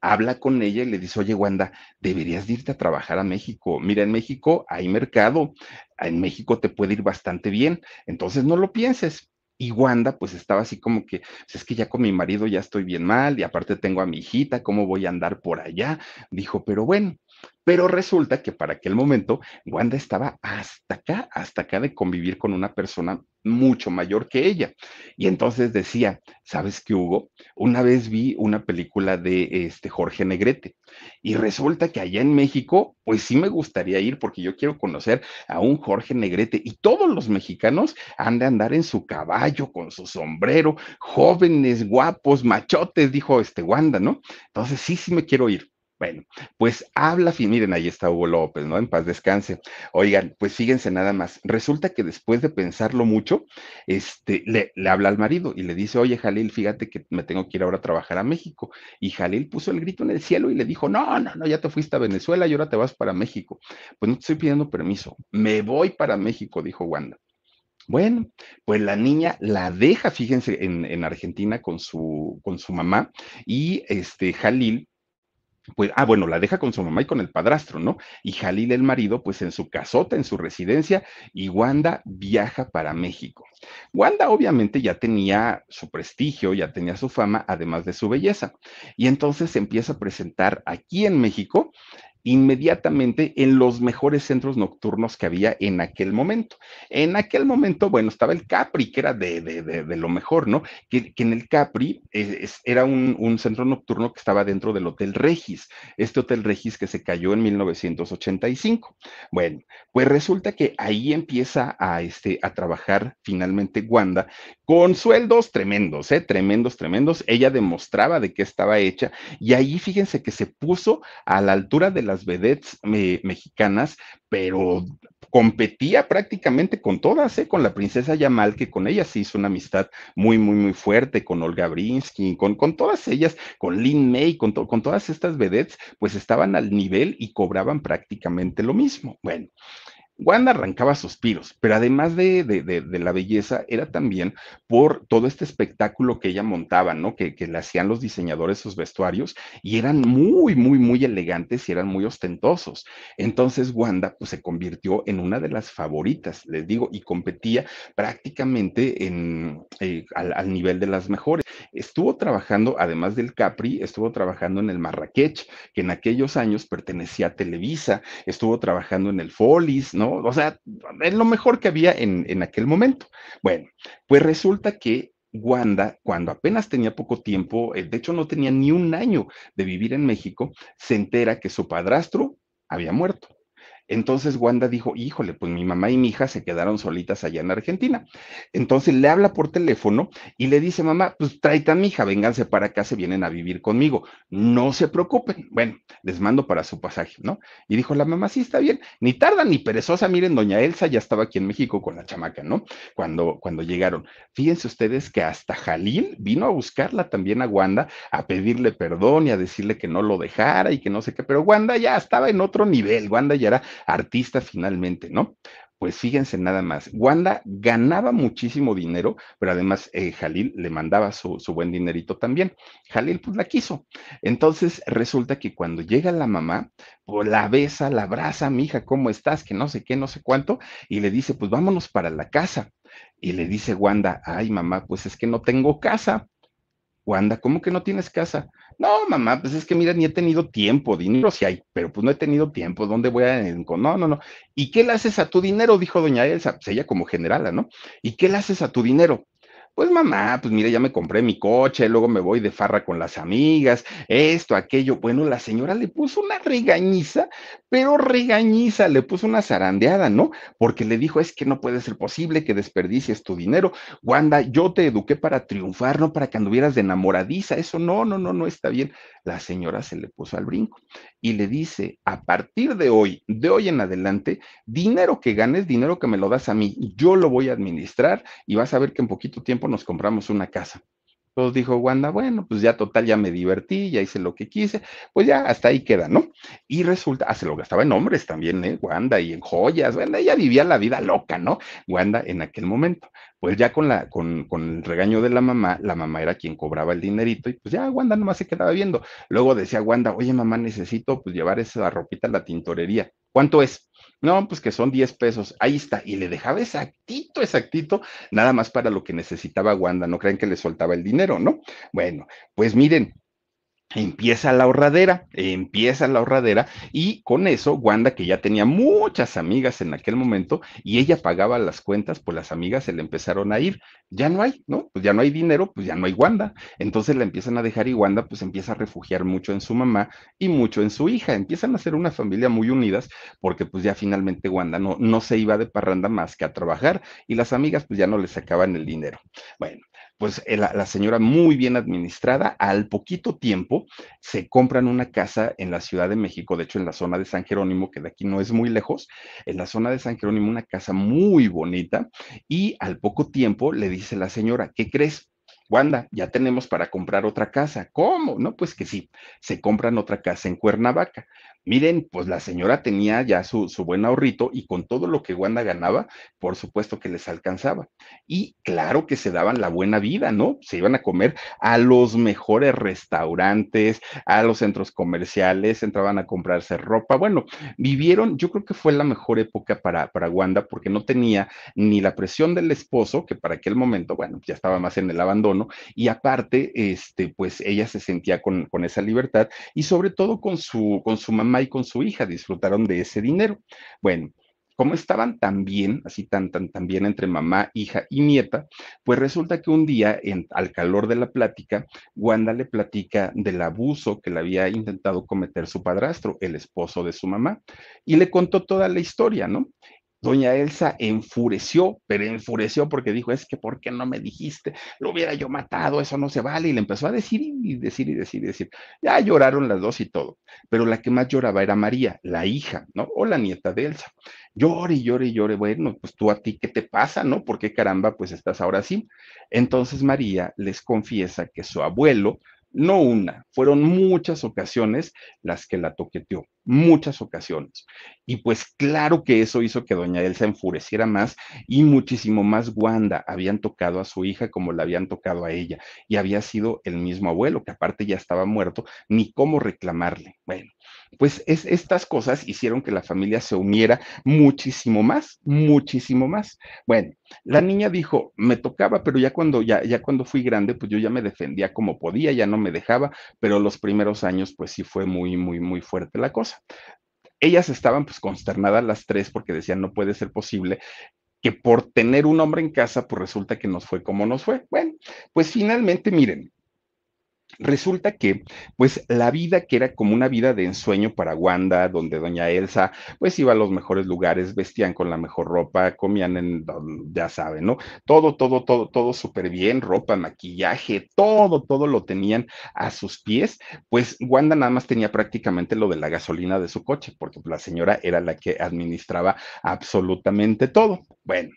Habla con ella y le dice, oye, Wanda, deberías irte a trabajar a México. Mira, en México hay mercado, en México te puede ir bastante bien, entonces no lo pienses y Wanda, pues estaba así como que, pues, es que ya con mi marido ya estoy bien mal y aparte tengo a mi hijita, ¿cómo voy a andar por allá? Dijo, pero bueno, pero resulta que para aquel momento Wanda estaba hasta acá, hasta acá de convivir con una persona mucho mayor que ella. Y entonces decía, ¿sabes qué, Hugo? Una vez vi una película de este Jorge Negrete y resulta que allá en México, pues sí me gustaría ir porque yo quiero conocer a un Jorge Negrete y todos los mexicanos han de andar en su caballo con su sombrero, jóvenes, guapos, machotes, dijo este Wanda, ¿no? Entonces sí, sí me quiero ir. Bueno, pues habla, miren, ahí está Hugo López, ¿no? En paz descanse. Oigan, pues fíjense nada más. Resulta que después de pensarlo mucho, este, le, habla al marido y le dice, oye, Jalil, fíjate que me tengo que ir ahora a trabajar a México. Y Jalil puso el grito en el cielo y le dijo, no, no, no, ya te fuiste a Venezuela y ahora te vas para México. Pues no te estoy pidiendo permiso, me voy para México, dijo Wanda. Bueno, pues la niña la deja, fíjense, en, en Argentina con su, con su mamá y este Jalil pues, ah, bueno, la deja con su mamá y con el padrastro, ¿no? Y Jalil, el marido, pues en su casota, en su residencia, y Wanda viaja para México. Wanda obviamente ya tenía su prestigio, ya tenía su fama, además de su belleza. Y entonces se empieza a presentar aquí en México inmediatamente en los mejores centros nocturnos que había en aquel momento. En aquel momento, bueno, estaba el Capri, que era de, de, de, lo mejor, ¿no? Que, que, en el Capri es, era un, un, centro nocturno que estaba dentro del Hotel Regis, este Hotel Regis que se cayó en 1985. Bueno, pues resulta que ahí empieza a, este, a trabajar finalmente Wanda con sueldos tremendos, ¿eh? Tremendos, tremendos. Ella demostraba de qué estaba hecha y ahí fíjense que se puso a la altura de la las vedettes me, mexicanas, pero competía prácticamente con todas, ¿eh? con la princesa Yamal, que con ella se hizo una amistad muy, muy, muy fuerte, con Olga Brinsky, con, con todas ellas, con Lin May, con, to, con todas estas vedettes, pues estaban al nivel y cobraban prácticamente lo mismo. Bueno, Wanda arrancaba suspiros, pero además de, de, de, la belleza, era también por todo este espectáculo que ella montaba, ¿no? Que, que le hacían los diseñadores sus vestuarios y eran muy, muy, muy elegantes y eran muy ostentosos. Entonces Wanda pues, se convirtió en una de las favoritas, les digo, y competía prácticamente en, eh, al, al, nivel de las mejores. Estuvo trabajando, además del Capri, estuvo trabajando en el Marrakech, que en aquellos años pertenecía a Televisa, estuvo trabajando en el Folis, ¿no? O sea, es lo mejor que había en, en aquel momento. Bueno, pues resulta que Wanda, cuando apenas tenía poco tiempo, eh, de hecho no tenía ni un año de vivir en México, se entera que su padrastro había muerto. Entonces Wanda dijo, híjole, pues mi mamá y mi hija se quedaron solitas allá en Argentina. Entonces le habla por teléfono y le dice, mamá, pues tráete mi hija, vénganse para acá, se vienen a vivir conmigo. No se preocupen. Bueno, les mando para su pasaje, ¿no? Y dijo la mamá, sí, está bien. Ni tarda ni perezosa. Miren, doña Elsa ya estaba aquí en México con la chamaca, ¿no? Cuando, cuando llegaron. Fíjense ustedes que hasta Jalil vino a buscarla también a Wanda, a pedirle perdón y a decirle que no lo dejara y que no sé qué, pero Wanda ya estaba en otro nivel. Wanda ya era artista finalmente, ¿no? Pues fíjense nada más, Wanda ganaba muchísimo dinero, pero además eh, Jalil le mandaba su, buen dinerito también. Jalil pues la quiso. Entonces resulta que cuando llega la mamá, pues la besa, la abraza, mi hija, ¿cómo estás? Que no sé qué, no sé cuánto, y le dice, pues vámonos para la casa. Y le dice Wanda, ay mamá, pues es que no tengo casa. Wanda, ¿cómo que no tienes casa? No, mamá, pues es que mira, ni he tenido tiempo, dinero sí hay, pero pues no he tenido tiempo, ¿dónde voy a...? No, no, no. ¿Y qué le haces a tu dinero? Dijo doña Elsa, pues ella como generala, ¿no? ¿Y qué le haces a tu dinero? Pues mamá, pues mira, ya me compré mi coche, luego me voy de farra con las amigas, esto, aquello. Bueno, la señora le puso una regañiza, pero regañiza, le puso una zarandeada, ¿no? Porque le dijo, es que no puede ser posible que desperdicies tu dinero. Wanda, yo te eduqué para triunfar, no para que anduvieras de enamoradiza. Eso no, no, no, no está bien. La señora se le puso al brinco y le dice, a partir de hoy, de hoy en adelante, dinero que ganes, dinero que me lo das a mí, yo lo voy a administrar y vas a ver que en poquito tiempo nos compramos una casa. Entonces dijo Wanda, bueno, pues ya total, ya me divertí, ya hice lo que quise, pues ya hasta ahí queda, ¿no? Y resulta, ah, se lo gastaba en hombres también, ¿eh? Wanda y en joyas, Wanda, ella vivía la vida loca, ¿no? Wanda en aquel momento. Pues ya con, la, con, con el regaño de la mamá, la mamá era quien cobraba el dinerito y pues ya Wanda nomás se quedaba viendo. Luego decía Wanda, oye mamá, necesito pues llevar esa ropita a la tintorería. ¿Cuánto es? No, pues que son 10 pesos. Ahí está. Y le dejaba exactito, exactito, nada más para lo que necesitaba Wanda. No crean que le soltaba el dinero, ¿no? Bueno, pues miren, Empieza la ahorradera, empieza la ahorradera y con eso Wanda, que ya tenía muchas amigas en aquel momento y ella pagaba las cuentas, pues las amigas se le empezaron a ir. Ya no hay, ¿no? Pues ya no hay dinero, pues ya no hay Wanda. Entonces la empiezan a dejar y Wanda pues empieza a refugiar mucho en su mamá y mucho en su hija. Empiezan a ser una familia muy unidas porque pues ya finalmente Wanda no, no se iba de parranda más que a trabajar y las amigas pues ya no le sacaban el dinero. Bueno, pues eh, la, la, señora muy bien administrada, al poquito tiempo se compran una casa en la Ciudad de México, de hecho en la zona de San Jerónimo, que de aquí no es muy lejos, en la zona de San Jerónimo una casa muy bonita y al poco tiempo le dice la señora, ¿qué crees? Wanda, ya tenemos para comprar otra casa. ¿Cómo? No, pues que sí, se compran otra casa en Cuernavaca. Miren, pues la señora tenía ya su, su, buen ahorrito y con todo lo que Wanda ganaba, por supuesto que les alcanzaba. Y claro que se daban la buena vida, ¿no? Se iban a comer a los mejores restaurantes, a los centros comerciales, entraban a comprarse ropa. Bueno, vivieron, yo creo que fue la mejor época para, para Wanda porque no tenía ni la presión del esposo, que para aquel momento, bueno, ya estaba más en el abandono, y aparte, este, pues ella se sentía con, con esa libertad y sobre todo con su, con su mamá y con su hija disfrutaron de ese dinero. Bueno, como estaban tan bien, así tan, tan, tan bien entre mamá, hija y nieta, pues resulta que un día, al calor de la plática, Wanda le platica del abuso que le había intentado cometer su padrastro, el esposo de su mamá, y le contó toda la historia, ¿no? Doña Elsa enfureció, pero enfureció porque dijo, es que ¿por qué no me dijiste? Lo hubiera yo matado, eso no se vale. Y le empezó a decir y decir y decir y decir. Ya lloraron las dos y todo, pero la que más lloraba era María, la hija, ¿no? O la nieta de Elsa. Llore llore llore. Bueno, pues tú a ti, ¿qué te pasa, no? ¿Por qué caramba, pues estás ahora así? Entonces María les confiesa que su abuelo, no una, fueron muchas ocasiones las que la toqueteó muchas ocasiones. Y pues claro que eso hizo que doña Elsa enfureciera más y muchísimo más Wanda habían tocado a su hija como la habían tocado a ella y había sido el mismo abuelo que aparte ya estaba muerto, ni cómo reclamarle. Bueno, pues es, estas cosas hicieron que la familia se uniera muchísimo más, muchísimo más. Bueno, la niña dijo, me tocaba, pero ya cuando ya ya cuando fui grande, pues yo ya me defendía como podía, ya no me dejaba, pero los primeros años pues sí fue muy muy muy fuerte la cosa. Ellas estaban pues consternadas las tres porque decían, no puede ser posible que por tener un hombre en casa, pues resulta que nos fue como nos fue. Bueno, pues finalmente, miren, Resulta que, pues, la vida que era como una vida de ensueño para Wanda, donde doña Elsa, pues, iba a los mejores lugares, vestían con la mejor ropa, comían en, ya saben, ¿no? Todo, todo, todo, todo súper bien, ropa, maquillaje, todo, todo lo tenían a sus pies, pues Wanda nada más tenía prácticamente lo de la gasolina de su coche, porque la señora era la que administraba absolutamente todo. Bueno,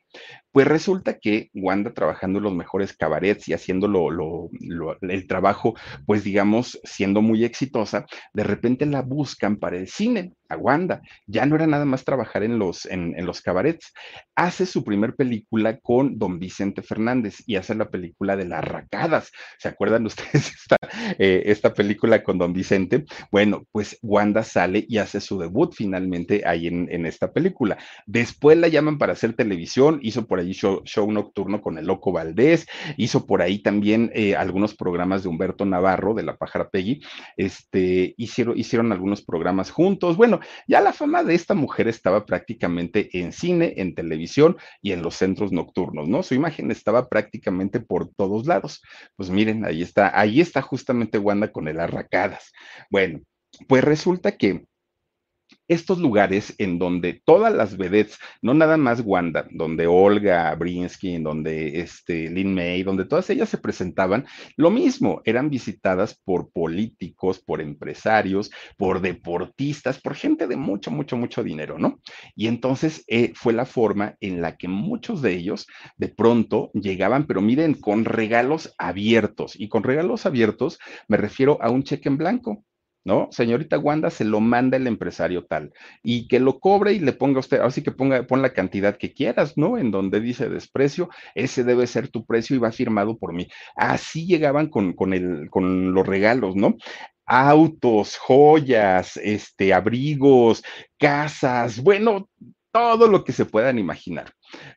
pues resulta que Wanda trabajando en los mejores cabarets y haciendo lo, lo, lo, el trabajo, pues digamos, siendo muy exitosa, de repente la buscan para el cine a Wanda. Ya no era nada más trabajar en los, en, en, los cabarets. Hace su primer película con don Vicente Fernández y hace la película de las racadas. ¿Se acuerdan ustedes esta, eh, esta película con don Vicente? Bueno, pues Wanda sale y hace su debut finalmente ahí en, en esta película. Después la llaman para hacer televisión, hizo por ahí show, show nocturno con el Loco Valdés, hizo por ahí también eh, algunos programas de Humberto Navarro, de la Pájara Peggy, este, hicieron, hicieron algunos programas juntos. Bueno, ya la fama de esta mujer estaba prácticamente en cine, en televisión y en los centros nocturnos, ¿no? Su imagen estaba prácticamente por todos lados. Pues miren, ahí está, ahí está justamente Wanda con el arracadas. Bueno, pues resulta que estos lugares en donde todas las vedettes, no nada más Wanda, donde Olga Brinsky, donde este, Lin May, donde todas ellas se presentaban, lo mismo, eran visitadas por políticos, por empresarios, por deportistas, por gente de mucho, mucho, mucho dinero, ¿no? Y entonces eh, fue la forma en la que muchos de ellos de pronto llegaban, pero miren, con regalos abiertos. Y con regalos abiertos me refiero a un cheque en blanco. ¿No? Señorita Wanda se lo manda el empresario tal y que lo cobre y le ponga usted, así que ponga, pon la cantidad que quieras, ¿no? En donde dice desprecio, ese debe ser tu precio y va firmado por mí. Así llegaban con, con, el, con los regalos, ¿no? Autos, joyas, este, abrigos, casas, bueno, todo lo que se puedan imaginar.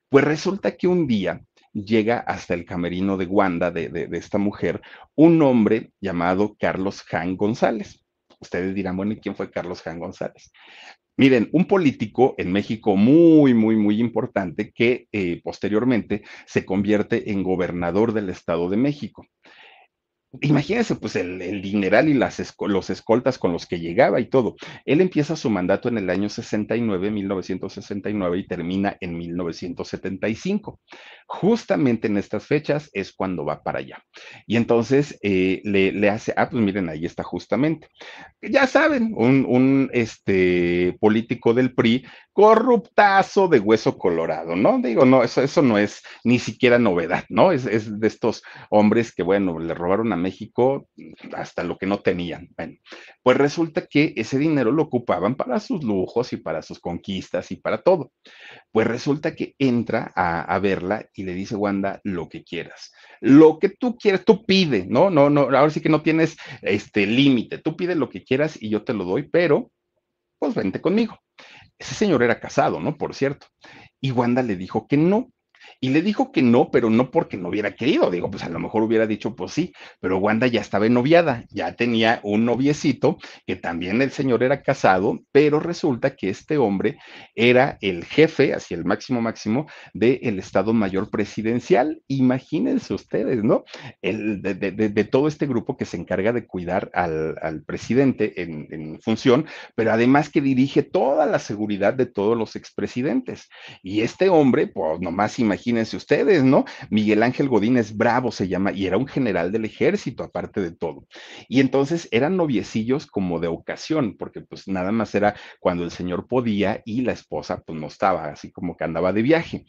Pues resulta que un día llega hasta el camerino de Wanda, de, de, de esta mujer, un hombre llamado Carlos Jan González ustedes dirán, bueno, ¿y quién fue Carlos Jan González? Miren, un político en México muy, muy, muy importante que eh, posteriormente se convierte en gobernador del Estado de México. Imagínense, pues, el, el dineral y las los escoltas con los que llegaba y todo. Él empieza su mandato en el año 69, 1969, y termina en 1975. Justamente en estas fechas es cuando va para allá. Y entonces eh, le, le, hace, ah, pues miren, ahí está justamente. Ya saben, un, un este, político del PRI, corruptazo de hueso colorado, ¿no? Digo, no, eso, eso no es ni siquiera novedad, ¿no? Es, es de estos hombres que, bueno, le robaron a México hasta lo que no tenían. Bueno, pues resulta que ese dinero lo ocupaban para sus lujos y para sus conquistas y para todo. Pues resulta que entra a, verla y le dice Wanda lo que quieras. Lo que tú quieras, tú pide, ¿no? No, no, ahora sí que no tienes este límite. Tú pide lo que quieras y yo te lo doy, pero pues vente conmigo. Ese señor era casado, ¿no? Por cierto. Y Wanda le dijo que no, y le dijo que no, pero no porque no hubiera querido. Digo, pues a lo mejor hubiera dicho, pues sí, pero Wanda ya estaba noviada, ya tenía un noviecito, que también el señor era casado, pero resulta que este hombre era el jefe, así el máximo máximo, del Estado Mayor Presidencial. Imagínense ustedes, ¿no? El, de, de, de, todo este grupo que se encarga de cuidar al, al presidente en, en, función, pero además que dirige toda la seguridad de todos los expresidentes. Y este hombre, pues nomás imagínense ustedes, ¿no? Miguel Ángel Godínez Bravo se llama, y era un general del ejército, aparte de todo. Y entonces eran noviecillos como de ocasión, porque pues nada más era cuando el señor podía y la esposa pues no estaba, así como que andaba de viaje.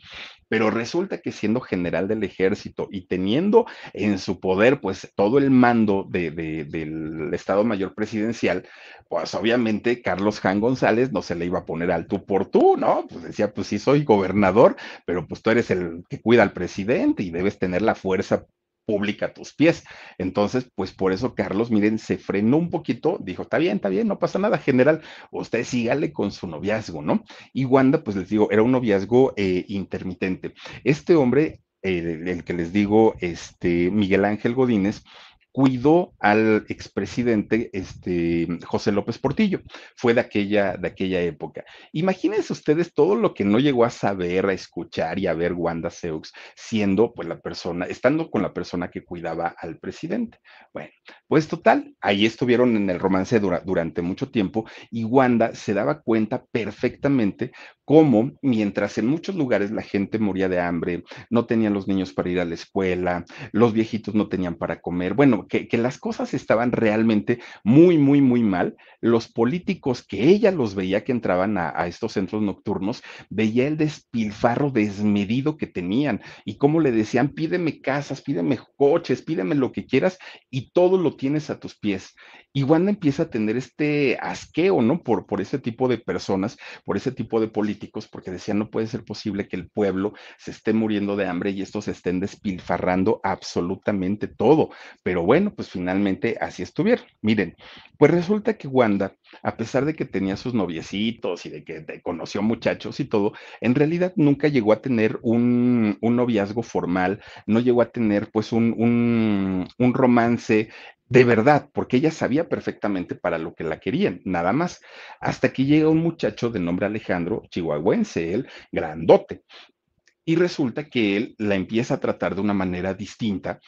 Pero resulta que siendo general del ejército y teniendo en su poder pues todo el mando de, de, del Estado Mayor Presidencial, pues obviamente Carlos Jan González no se le iba a poner al tú por tú, ¿no? Pues decía, pues sí soy gobernador, pero pues tú eres el que cuida al presidente y debes tener la fuerza pública a tus pies. Entonces, pues por eso Carlos, miren, se frenó un poquito, dijo, está bien, está bien, no pasa nada, general, usted sígale con su noviazgo, ¿no? Y Wanda, pues les digo, era un noviazgo eh, intermitente. Este hombre, eh, el que les digo, este Miguel Ángel Godínez, cuidó al expresidente este, José López Portillo. Fue de aquella, de aquella época. Imagínense ustedes todo lo que no llegó a saber, a escuchar y a ver Wanda Seux siendo pues la persona, estando con la persona que cuidaba al presidente. Bueno, pues total, ahí estuvieron en el romance durante mucho tiempo y Wanda se daba cuenta perfectamente cómo mientras en muchos lugares la gente moría de hambre, no tenían los niños para ir a la escuela, los viejitos no tenían para comer, bueno, que, las cosas estaban realmente muy, muy, muy mal, los políticos que ella los veía que entraban a, estos centros nocturnos, veía el despilfarro desmedido que tenían y cómo le decían, pídeme casas, pídeme coches, pídeme lo que quieras y todo lo tienes a tus pies. Y Wanda empieza a tener este asqueo, ¿no? Por, por ese tipo de personas, por ese tipo de políticos, porque decían, no puede ser posible que el pueblo se esté muriendo de hambre y estos estén despilfarrando absolutamente todo. Pero bueno, pues finalmente así estuvieron. Miren, pues resulta que Wanda, a pesar de que tenía sus noviecitos y de que conoció muchachos y todo, en realidad nunca llegó a tener un, noviazgo formal, no llegó a tener pues un, un, un romance de verdad, porque ella sabía perfectamente para lo que la querían, nada más. Hasta que llega un muchacho de nombre Alejandro, chihuahuense, él, grandote. Y resulta que él la empieza a tratar de una manera distinta,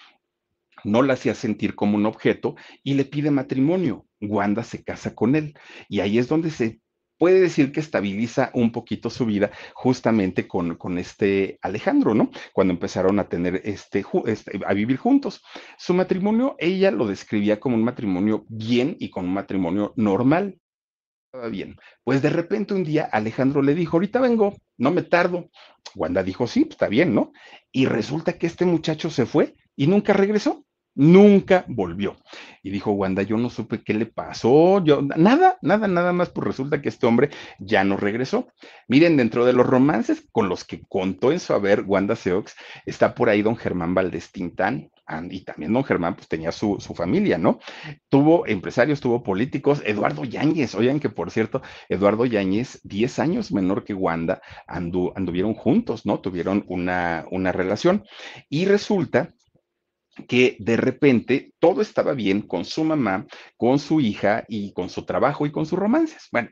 no la hacía sentir como un objeto y le pide matrimonio. Wanda se casa con él. Y ahí es donde se puede decir que estabiliza un poquito su vida justamente con, con este Alejandro, ¿no? Cuando empezaron a tener este, este, a vivir juntos. Su matrimonio, ella lo describía como un matrimonio bien y con un matrimonio normal. Estaba bien. Pues de repente un día Alejandro le dijo, ahorita vengo, no me tardo. Wanda dijo, sí, está bien, ¿no? Y resulta que este muchacho se fue y nunca regresó. Nunca volvió. Y dijo Wanda, yo no supe qué le pasó, yo nada, nada, nada más, pues resulta que este hombre ya no regresó. Miren, dentro de los romances con los que contó en su haber Wanda Seox, está por ahí don Germán Valdés Tintán, y también don Germán pues tenía su, familia, ¿no? Tuvo empresarios, tuvo políticos, Eduardo Yáñez, oigan que por cierto, Eduardo Yáñez, 10 años menor que Wanda, anduvieron juntos, ¿no? Tuvieron una, una relación. Y resulta que de repente todo estaba bien con su mamá, con su hija y con su trabajo y con sus romances. Bueno,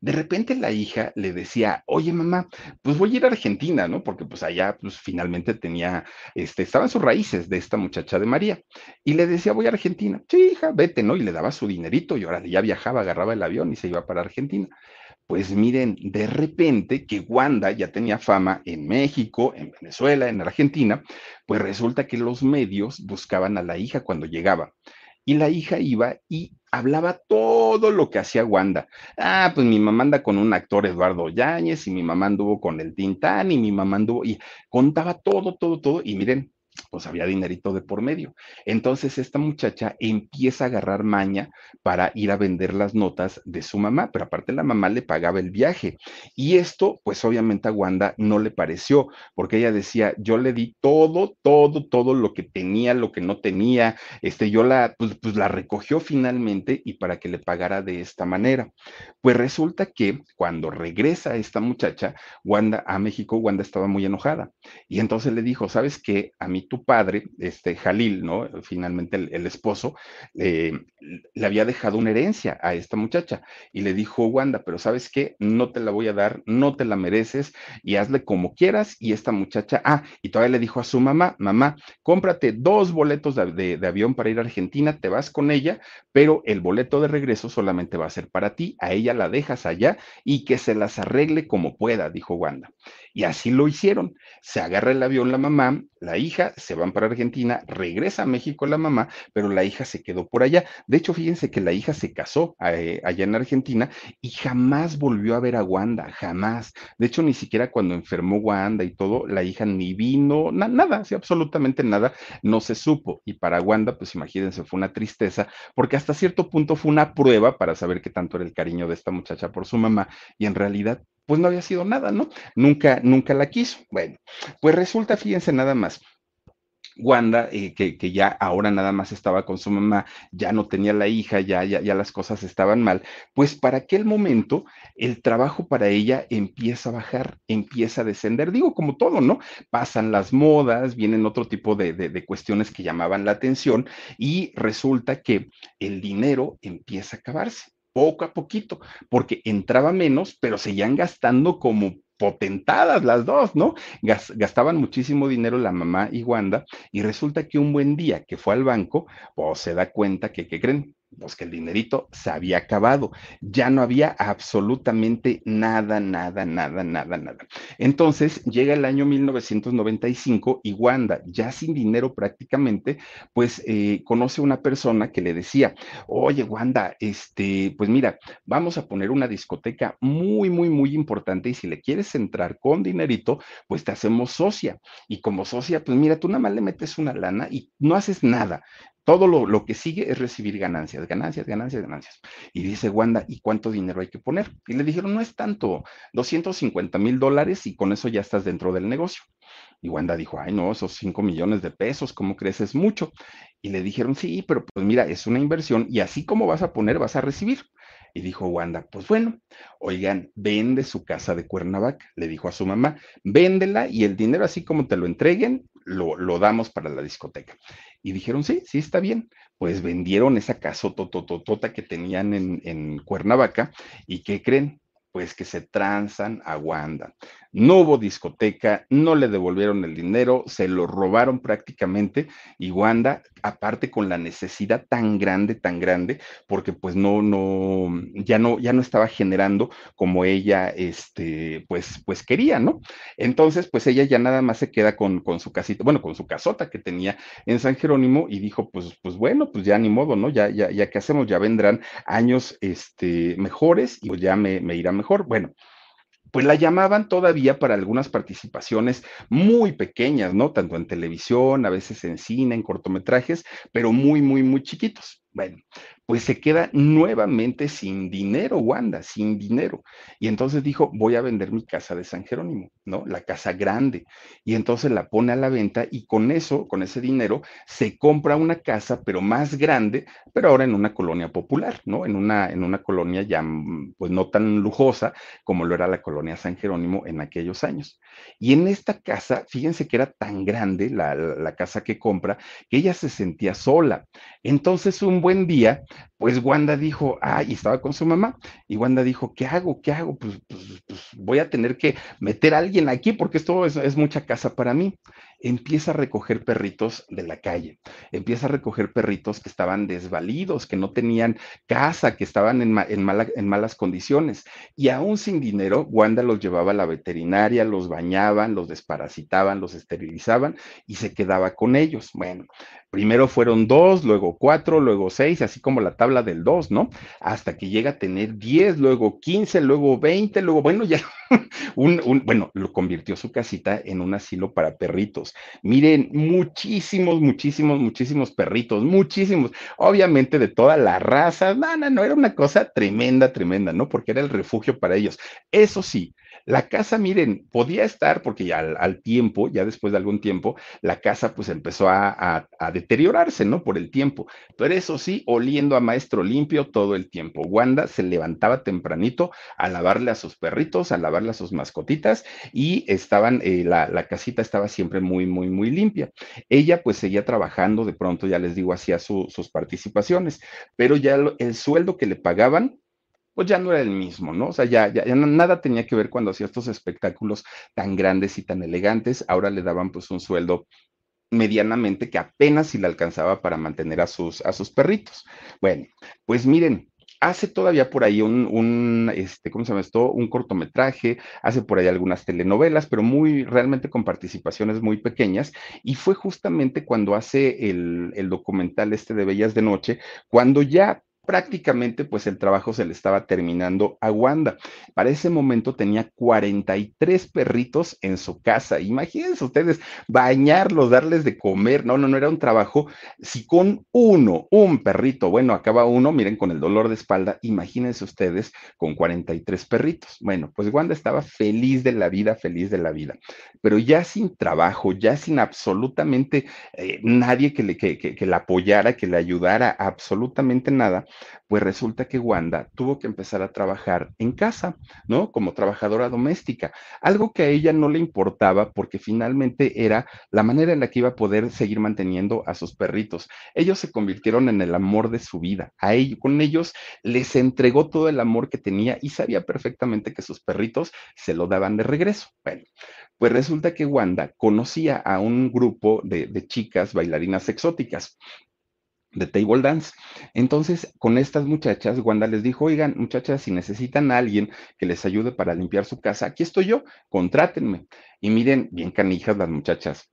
de repente la hija le decía, oye mamá, pues voy a ir a Argentina, ¿no? Porque pues allá pues finalmente tenía, este, estaban sus raíces de esta muchacha de María. Y le decía, voy a Argentina. Sí, hija, vete, ¿no? Y le daba su dinerito y ahora ya viajaba, agarraba el avión y se iba para Argentina. Pues miren, de repente que Wanda ya tenía fama en México, en Venezuela, en Argentina, pues resulta que los medios buscaban a la hija cuando llegaba. Y la hija iba y hablaba todo lo que hacía Wanda. Ah, pues mi mamá anda con un actor Eduardo Yáñez y mi mamá anduvo con el Tintán y mi mamá anduvo y contaba todo, todo, todo. Y miren, pues había dinerito de por medio. Entonces esta muchacha empieza a agarrar maña para ir a vender las notas de su mamá, pero aparte la mamá le pagaba el viaje. Y esto, pues obviamente a Wanda no le pareció, porque ella decía, yo le di todo, todo, todo lo que tenía, lo que no tenía, este, yo la, pues, pues la recogió finalmente y para que le pagara de esta manera. Pues resulta que cuando regresa esta muchacha, Wanda a México, Wanda estaba muy enojada. Y entonces le dijo, ¿sabes qué? A mí tu padre, este Jalil, ¿no? Finalmente el, esposo, eh, le había dejado una herencia a esta muchacha y le dijo, Wanda, pero ¿sabes qué? No te la voy a dar, no te la mereces y hazle como quieras. Y esta muchacha, ah, y todavía le dijo a su mamá, mamá, cómprate dos boletos de, de avión para ir a Argentina, te vas con ella, pero el boleto de regreso solamente va a ser para ti, a ella la dejas allá y que se las arregle como pueda, dijo Wanda. Y así lo hicieron. Se agarra el avión la mamá, la hija, se van para Argentina, regresa a México la mamá, pero la hija se quedó por allá. De hecho, fíjense que la hija se casó eh, allá en Argentina y jamás volvió a ver a Wanda, jamás. De hecho, ni siquiera cuando enfermó Wanda y todo, la hija ni vino, nada, sí, absolutamente nada, no se supo. Y para Wanda, pues imagínense, fue una tristeza, porque hasta cierto punto fue una prueba para saber qué tanto era el cariño de esta muchacha por su mamá, y en realidad pues no había sido nada, ¿no? Nunca, nunca la quiso. Bueno, pues resulta, fíjense nada más, Wanda, eh, que, que, ya ahora nada más estaba con su mamá, ya no tenía la hija, ya, ya, las cosas estaban mal, pues para aquel momento el trabajo para ella empieza a bajar, empieza a descender. Digo, como todo, ¿no? Pasan las modas, vienen otro tipo de, de, de cuestiones que llamaban la atención y resulta que el dinero empieza a acabarse poco a poquito, porque entraba menos, pero seguían gastando como potentadas las dos, ¿no? Gastaban muchísimo dinero la mamá y Wanda, y resulta que un buen día que fue al banco, pues se da cuenta que, ¿qué creen? Pues que el dinerito se había acabado, ya no había absolutamente nada, nada, nada, nada, nada. Entonces llega el año 1995 y Wanda, ya sin dinero prácticamente, pues eh, conoce una persona que le decía, oye Wanda, este, pues mira, vamos a poner una discoteca muy, muy, muy importante y si le quieres entrar con dinerito, pues te hacemos socia. Y como socia, pues mira, tú nada más le metes una lana y no haces nada. Todo lo, lo, que sigue es recibir ganancias, ganancias, ganancias, ganancias. Y dice Wanda, ¿y cuánto dinero hay que poner? Y le dijeron, no es tanto, 250 mil dólares y con eso ya estás dentro del negocio. Y Wanda dijo, ay, no, esos 5 millones de pesos, ¿cómo crees? Es mucho. Y le dijeron, sí, pero pues mira, es una inversión y así como vas a poner, vas a recibir. Y dijo Wanda, pues bueno, oigan, vende su casa de Cuernavaca, le dijo a su mamá, véndela y el dinero así como te lo entreguen, lo, lo damos para la discoteca. Y dijeron, sí, sí, está bien. Pues vendieron esa totototota que tenían en, en Cuernavaca y ¿qué creen? Pues que se transan a Wanda. No hubo discoteca, no le devolvieron el dinero, se lo robaron prácticamente y Wanda, aparte con la necesidad tan grande, tan grande, porque pues no, no, ya no, ya no estaba generando como ella, este, pues, pues quería, ¿no? Entonces, pues ella ya nada más se queda con, con su casita, bueno, con su casota que tenía en San Jerónimo y dijo, pues, pues bueno, pues ya ni modo, ¿no? Ya, ya, ya que hacemos, ya vendrán años, este, mejores y pues ya me, me irá mejor. Bueno, pues la llamaban todavía para algunas participaciones muy pequeñas, ¿no? Tanto en televisión, a veces en cine, en cortometrajes, pero muy, muy, muy chiquitos. Bueno, pues se queda nuevamente sin dinero, Wanda, sin dinero. Y entonces dijo, voy a vender mi casa de San Jerónimo, ¿no? La casa grande. Y entonces la pone a la venta y con eso, con ese dinero, se compra una casa, pero más grande, pero ahora en una colonia popular, ¿no? En una, en una colonia ya, mm, pues no tan lujosa como lo era la colonia San Jerónimo en aquellos años. Y en esta casa, fíjense que era tan grande la, la, la casa que compra, que ella se sentía sola. Entonces un buen día, pues Wanda dijo, ah, y estaba con su mamá, y Wanda dijo, ¿qué hago? ¿Qué hago? Pues, pues, pues voy a tener que meter a alguien aquí porque esto es, mucha casa para mí. Empieza a recoger perritos de la calle, empieza a recoger perritos que estaban desvalidos, que no tenían casa, que estaban en, en malas condiciones, y aún sin dinero, Wanda los llevaba a la veterinaria, los bañaban, los desparasitaban, los esterilizaban y se quedaba con ellos. Bueno, primero fueron dos, luego cuatro, luego seis, así como la tabla del dos, ¿no? Hasta que llega a tener diez, luego quince, luego veinte, luego, bueno, ya, un, bueno, lo convirtió su casita en un asilo para perritos. Miren, muchísimos, muchísimos, muchísimos perritos, muchísimos, obviamente de toda la raza, no, no, era una cosa tremenda, tremenda, ¿no? Porque era el refugio para ellos. Eso sí, la casa, miren, podía estar, porque ya al, tiempo, ya después de algún tiempo, la casa pues empezó a, deteriorarse, ¿no? Por el tiempo. Pero eso sí, oliendo a maestro limpio todo el tiempo. Wanda se levantaba tempranito a lavarle a sus perritos, a lavarle a sus mascotitas y estaban, eh, la, casita estaba siempre muy, muy, muy limpia. Ella pues seguía trabajando, de pronto ya les digo, hacía su, sus participaciones, pero ya el sueldo que le pagaban pues ya no era el mismo, ¿no? O sea, ya, ya, ya, nada tenía que ver cuando hacía estos espectáculos tan grandes y tan elegantes. Ahora le daban pues un sueldo medianamente que apenas si le alcanzaba para mantener a sus, a sus perritos. Bueno, pues miren, hace todavía por ahí un, un, este, ¿cómo se llama esto? Un cortometraje, hace por ahí algunas telenovelas, pero muy, realmente con participaciones muy pequeñas. Y fue justamente cuando hace el, el documental este de Bellas de Noche, cuando ya prácticamente pues el trabajo se le estaba terminando a Wanda. Para ese momento tenía 43 perritos en su casa. Imagínense ustedes bañarlos, darles de comer. No, no, no era un trabajo. Si con uno, un perrito, bueno, acaba uno, miren, con el dolor de espalda, imagínense ustedes con 43 perritos. Bueno, pues Wanda estaba feliz de la vida, feliz de la vida. Pero ya sin trabajo, ya sin absolutamente eh, nadie que, le, que, que, que la apoyara, que le ayudara, absolutamente nada, pues resulta que Wanda tuvo que empezar a trabajar en casa, ¿no? Como trabajadora doméstica, algo que a ella no le importaba porque finalmente era la manera en la que iba a poder seguir manteniendo a sus perritos. Ellos se convirtieron en el amor de su vida. A ellos, con ellos les entregó todo el amor que tenía y sabía perfectamente que sus perritos se lo daban de regreso. Bueno, pues resulta que Wanda conocía a un grupo de, de chicas bailarinas exóticas de table dance. Entonces, con estas muchachas, Wanda les dijo, oigan, muchachas, si necesitan a alguien que les ayude para limpiar su casa, aquí estoy yo, contrátenme. Y miren, bien canijas las muchachas.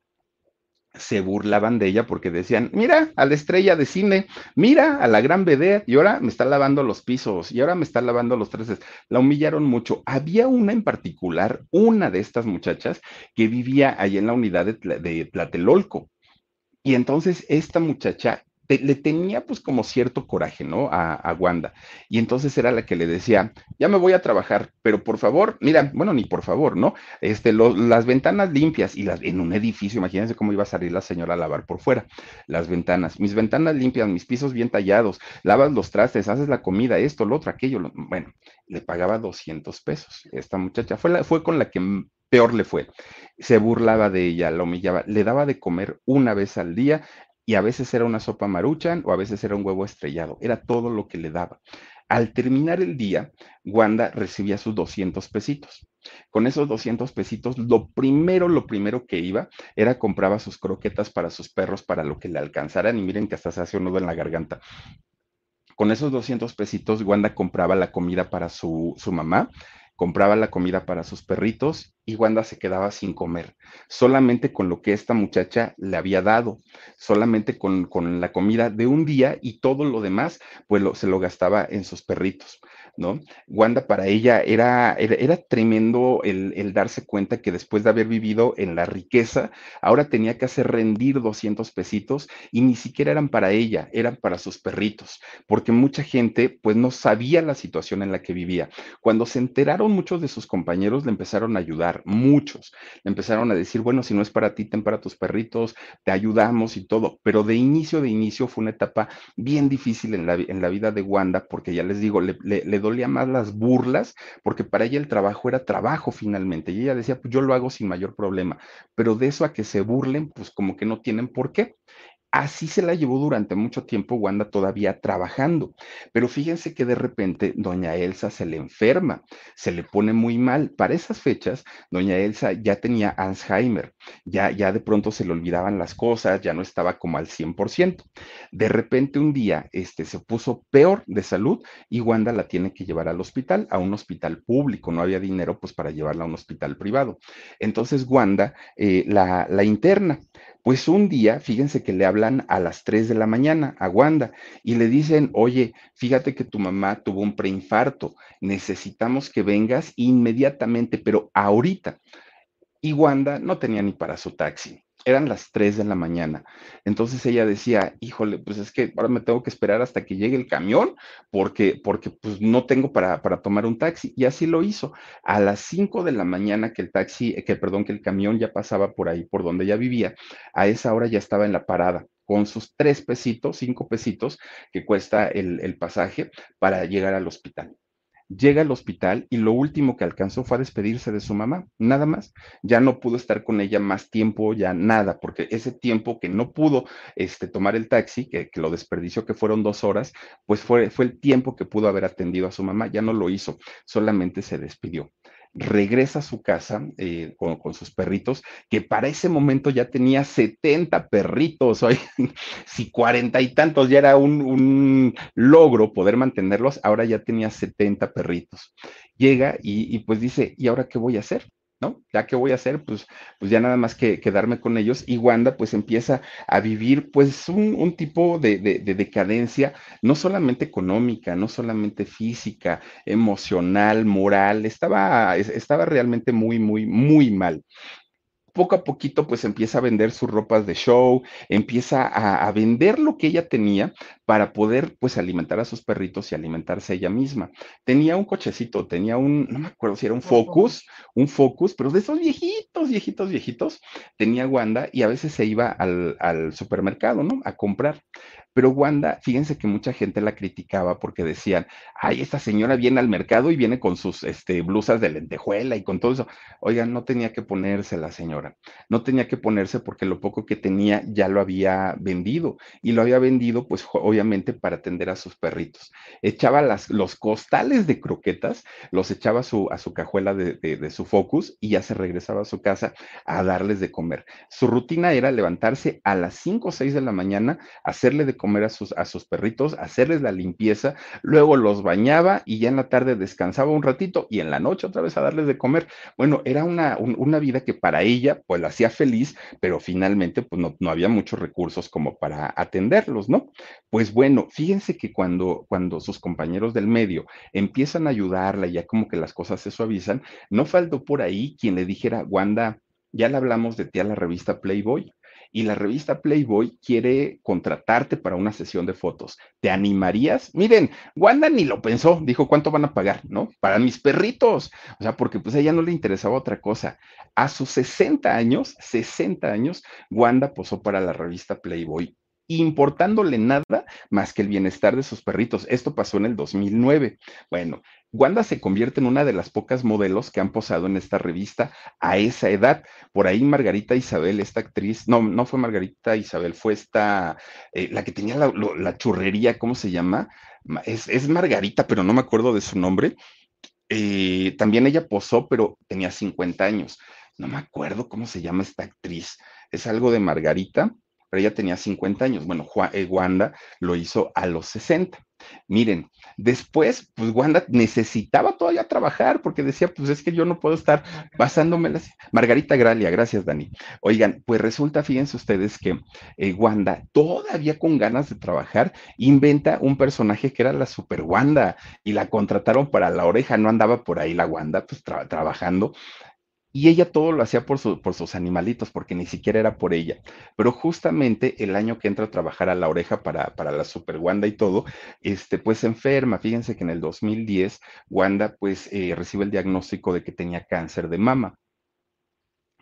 Se burlaban de ella porque decían, mira a la estrella de cine, mira a la gran vedette, y ahora me está lavando los pisos, y ahora me está lavando los treces. La humillaron mucho. Había una en particular, una de estas muchachas, que vivía ahí en la unidad de, de Tlatelolco. Y entonces esta muchacha le tenía pues como cierto coraje, ¿no? A, a, Wanda. Y entonces era la que le decía, ya me voy a trabajar, pero por favor, mira, bueno, ni por favor, ¿no? Este, las ventanas limpias y las, en un edificio, imagínense cómo iba a salir la señora a lavar por fuera, las ventanas, mis ventanas limpias, mis pisos bien tallados, lavas los trastes, haces la comida, esto, lo otro, aquello, lo, bueno, le pagaba 200 pesos. Esta muchacha fue, la, fue con la que peor le fue. Se burlaba de ella, la humillaba, le daba de comer una vez al día y a veces era una sopa maruchan o a veces era un huevo estrellado, era todo lo que le daba. Al terminar el día, Wanda recibía sus 200 pesitos. Con esos 200 pesitos, lo primero, lo primero que iba era compraba sus croquetas para sus perros para lo que le alcanzaran y miren que hasta se hace un nudo en la garganta. Con esos 200 pesitos, Wanda compraba la comida para su, su mamá, compraba la comida para sus perritos y Wanda se quedaba sin comer, solamente con lo que esta muchacha le había dado, solamente con, con la comida de un día y todo lo demás, pues lo, se lo gastaba en sus perritos. ¿No? Wanda para ella era, era, tremendo el, el, darse cuenta que después de haber vivido en la riqueza, ahora tenía que hacer rendir 200 pesitos y ni siquiera eran para ella, eran para sus perritos, porque mucha gente pues no sabía la situación en la que vivía. Cuando se enteraron muchos de sus compañeros le empezaron a ayudar, muchos, le empezaron a decir, bueno, si no es para ti, ten para tus perritos, te ayudamos y todo, pero de inicio, de inicio fue una etapa bien difícil en la, en la vida de Wanda, porque ya les digo, le dolía más las burlas, porque para ella el trabajo era trabajo finalmente. Y ella decía, pues yo lo hago sin mayor problema, pero de eso a que se burlen, pues como que no tienen por qué. Así se la llevó durante mucho tiempo Wanda todavía trabajando. Pero fíjense que de repente doña Elsa se le enferma, se le pone muy mal. Para esas fechas, doña Elsa ya tenía Alzheimer, ya, ya de pronto se le olvidaban las cosas, ya no estaba como al 100%. De repente un día este, se puso peor de salud y Wanda la tiene que llevar al hospital, a un hospital público. No había dinero pues para llevarla a un hospital privado. Entonces Wanda eh, la, la interna. Pues un día, fíjense que le hablan a las 3 de la mañana a Wanda y le dicen, oye, fíjate que tu mamá tuvo un preinfarto, necesitamos que vengas inmediatamente, pero ahorita. Y Wanda no tenía ni para su taxi eran las 3 de la mañana. Entonces ella decía, híjole, pues es que ahora me tengo que esperar hasta que llegue el camión porque, porque pues no tengo para, para tomar un taxi. Y así lo hizo. A las 5 de la mañana que el taxi, que perdón, que el camión ya pasaba por ahí, por donde ella vivía, a esa hora ya estaba en la parada con sus tres pesitos, cinco pesitos que cuesta el, el pasaje para llegar al hospital llega al hospital y lo último que alcanzó fue a despedirse de su mamá, nada más. Ya no pudo estar con ella más tiempo, ya nada, porque ese tiempo que no pudo este, tomar el taxi, que, que, lo desperdició, que fueron dos horas, pues fue, fue el tiempo que pudo haber atendido a su mamá, ya no lo hizo, solamente se despidió regresa a su casa eh, con, sus perritos, que para ese momento ya tenía 70 perritos, si cuarenta y tantos ya era un, un, logro poder mantenerlos, ahora ya tenía 70 perritos. Llega y, y pues dice, ¿y ahora qué voy a hacer? ¿No? Ya que voy a hacer, pues, pues ya nada más que quedarme con ellos. Y Wanda pues empieza a vivir pues un, tipo de, de, decadencia, no solamente económica, no solamente física, emocional, moral, estaba, estaba realmente muy, muy, muy mal poco a poquito pues empieza a vender sus ropas de show, empieza a, vender lo que ella tenía para poder pues alimentar a sus perritos y alimentarse ella misma. Tenía un cochecito, tenía un, no me acuerdo si era un Focus, un Focus, pero de esos viejitos, viejitos, viejitos, tenía Wanda y a veces se iba al, al supermercado, ¿no? A comprar. Pero Wanda, fíjense que mucha gente la criticaba porque decían, ay, esta señora viene al mercado y viene con sus este, blusas de lentejuela y con todo eso. Oigan, no tenía que ponerse la señora, no tenía que ponerse porque lo poco que tenía ya lo había vendido y lo había vendido pues obviamente para atender a sus perritos. Echaba las, los costales de croquetas, los echaba a su, a su cajuela de, de su focus y ya se regresaba a su casa a darles de comer. Su rutina era levantarse a las 5 o 6 de la mañana, hacerle de comer a sus, a sus perritos, hacerles la limpieza, luego los bañaba y ya en la tarde descansaba un ratito y en la noche otra vez a darles de comer. Bueno, era una, una vida que para ella pues la hacía feliz, pero finalmente pues no, no había muchos recursos como para atenderlos, ¿no? Pues bueno, fíjense que cuando, cuando sus compañeros del medio empiezan a ayudarla, ya como que las cosas se suavizan, no faltó por ahí quien le dijera, Wanda, ya le hablamos de ti a la revista Playboy y la revista Playboy quiere contratarte para una sesión de fotos. ¿Te animarías? Miren, Wanda ni lo pensó, dijo, ¿cuánto van a pagar? ¿No? Para mis perritos. O sea, porque pues a ella no le interesaba otra cosa. A sus 60 años, 60 años, Wanda posó para la revista Playboy importándole nada más que el bienestar de sus perritos. Esto pasó en el 2009. Bueno, Wanda se convierte en una de las pocas modelos que han posado en esta revista a esa edad. Por ahí Margarita Isabel, esta actriz, no, no fue Margarita Isabel, fue esta, eh, la que tenía la, churrería, ¿cómo se llama? Es, Margarita, pero no me acuerdo de su nombre. Eh, también ella posó, pero tenía 50 años. No me acuerdo cómo se llama esta actriz. Es algo de Margarita pero ella tenía 50 años. Bueno, eh, Wanda lo hizo a los 60. Miren, después, pues Wanda necesitaba todavía trabajar porque decía, pues es que yo no puedo estar basándome las... Margarita Gralia, gracias Dani. Oigan, pues resulta, fíjense ustedes que eh, Wanda, todavía con ganas de trabajar, inventa un personaje que era la Super Wanda y la contrataron para la oreja, no andaba por ahí la Wanda, pues trabajando y ella todo lo hacía por, por sus animalitos, porque ni siquiera era por ella. Pero justamente el año que entra a trabajar a la oreja para, para la Super Wanda y todo, este, pues se enferma. Fíjense que en el 2010 Wanda pues eh, recibe el diagnóstico de que tenía cáncer de mama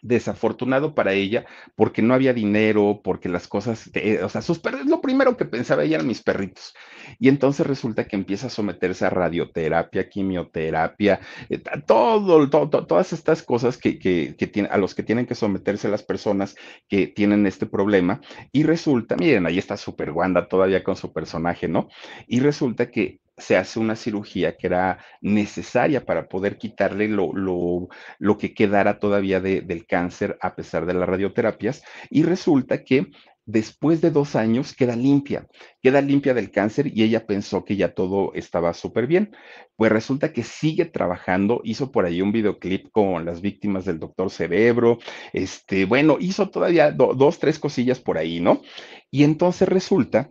desafortunado para ella porque no había dinero, porque las cosas, eh, o sea, sus perros, lo primero que pensaba ella eran mis perritos. Y entonces resulta que empieza a someterse a radioterapia, quimioterapia, eh, todo, todas estas cosas que, que, que a los que tienen que someterse las personas que tienen este problema. Y resulta, miren, ahí está Super Wanda todavía con su personaje, ¿no? Y resulta que se hace una cirugía que era necesaria para poder quitarle lo, lo, que quedara todavía del cáncer a pesar de las radioterapias y resulta que después de dos años queda limpia, queda limpia del cáncer y ella pensó que ya todo estaba súper bien. Pues resulta que sigue trabajando, hizo por ahí un videoclip con las víctimas del doctor Cerebro, este, bueno, hizo todavía dos, tres cosillas por ahí, ¿no? Y entonces resulta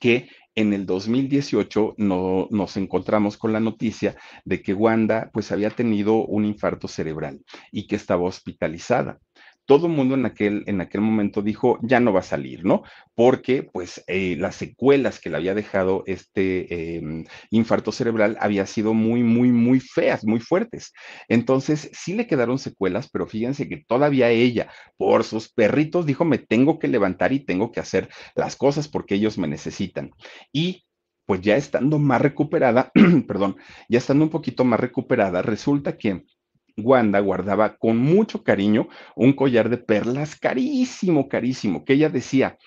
que en el 2018 no, nos encontramos con la noticia de que Wanda pues había tenido un infarto cerebral y que estaba hospitalizada todo el mundo en aquel, en aquel momento dijo, ya no va a salir, ¿no? Porque pues eh, las secuelas que le había dejado este em, infarto cerebral había sido muy, muy, muy feas, muy fuertes. Entonces, sí le quedaron secuelas, pero fíjense que todavía ella, por sus perritos, dijo, me tengo que levantar y tengo que hacer las cosas porque ellos me necesitan. Y pues ya estando más recuperada, perdón, ya estando un poquito más recuperada, resulta que Wanda guardaba con mucho cariño un collar de perlas carísimo, carísimo, que ella decía,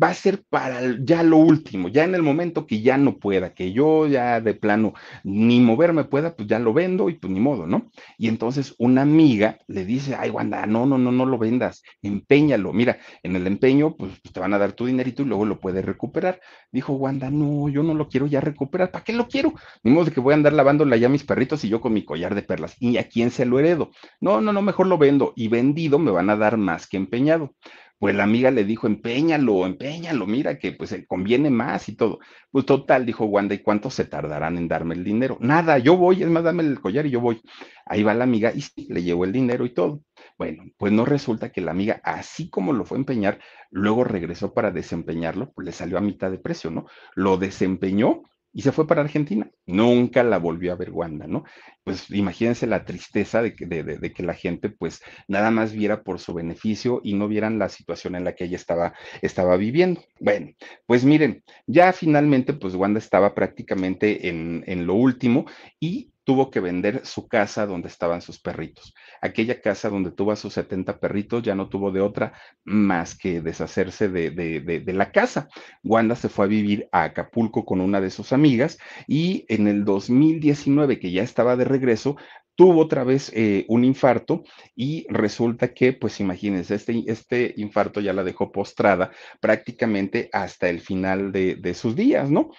va a ser para ya lo último, ya en el momento que ya no pueda, que yo ya de plano ni moverme pueda, pues ya lo vendo y pues ni modo, ¿no? Y entonces una amiga le dice, ay, Wanda, no, no, no, no lo vendas, empeñalo. Mira, en el empeño, pues, pues te van a dar tu dinerito y luego lo puedes recuperar. Dijo Wanda, no, yo no lo quiero ya recuperar, ¿para qué lo quiero? Ni modo de que voy a andar lavándola ya mis perritos y yo con mi collar de perlas. ¿Y a quién se lo heredo? No, no, no, mejor lo vendo y vendido me van a dar más que empeñado. Pues la amiga le dijo, empeñalo, empeñalo, mira que pues conviene más y todo. Pues total, dijo Wanda, ¿y cuánto se tardarán en darme el dinero? Nada, yo voy, es más, dame el collar y yo voy. Ahí va la amiga y sí, le llevó el dinero y todo. Bueno, pues no resulta que la amiga, así como lo fue a empeñar, luego regresó para desempeñarlo, pues le salió a mitad de precio, ¿no? Lo desempeñó y se fue para Argentina. Nunca la volvió a ver Wanda, ¿no? Pues imagínense la tristeza de que, de, que, la gente pues nada más viera por su beneficio y no vieran la situación en la que ella estaba, estaba viviendo. Bueno, pues miren, ya finalmente pues Wanda estaba prácticamente en, en lo último y tuvo que vender su casa donde estaban sus perritos. Aquella casa donde tuvo a sus 70 perritos ya no tuvo de otra más que deshacerse de, de, la casa. Wanda se fue a vivir a Acapulco con una de sus amigas y en el 2019, que ya estaba de regreso, tuvo otra vez eh, un infarto y resulta que, pues imagínense, este, este infarto ya la dejó postrada prácticamente hasta el final de, de sus días, ¿no?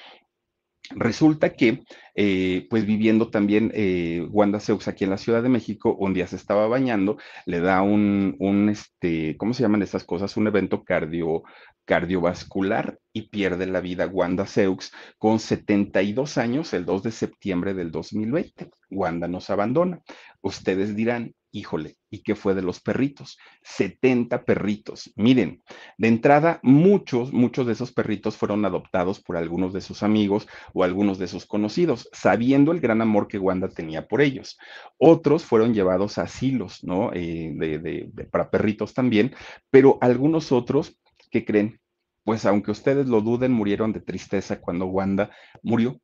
Resulta que, eh, pues viviendo también eh, Wanda Seux aquí en la Ciudad de México, un día se estaba bañando, le da un, un este, ¿cómo se llaman estas cosas? Un evento cardio, cardiovascular y pierde la vida Wanda Seux con 72 años el 2 de septiembre del 2020. Wanda nos abandona. Ustedes dirán, híjole, ¿y qué fue de los perritos? 70 perritos. Miren, de entrada, muchos, muchos de esos perritos fueron adoptados por algunos de sus amigos o algunos de sus conocidos, sabiendo el gran amor que Wanda tenía por ellos. Otros fueron llevados a asilos, ¿no? Eh, para perritos también, pero algunos otros, ¿qué creen? Pues aunque ustedes lo duden, murieron de tristeza cuando Wanda murió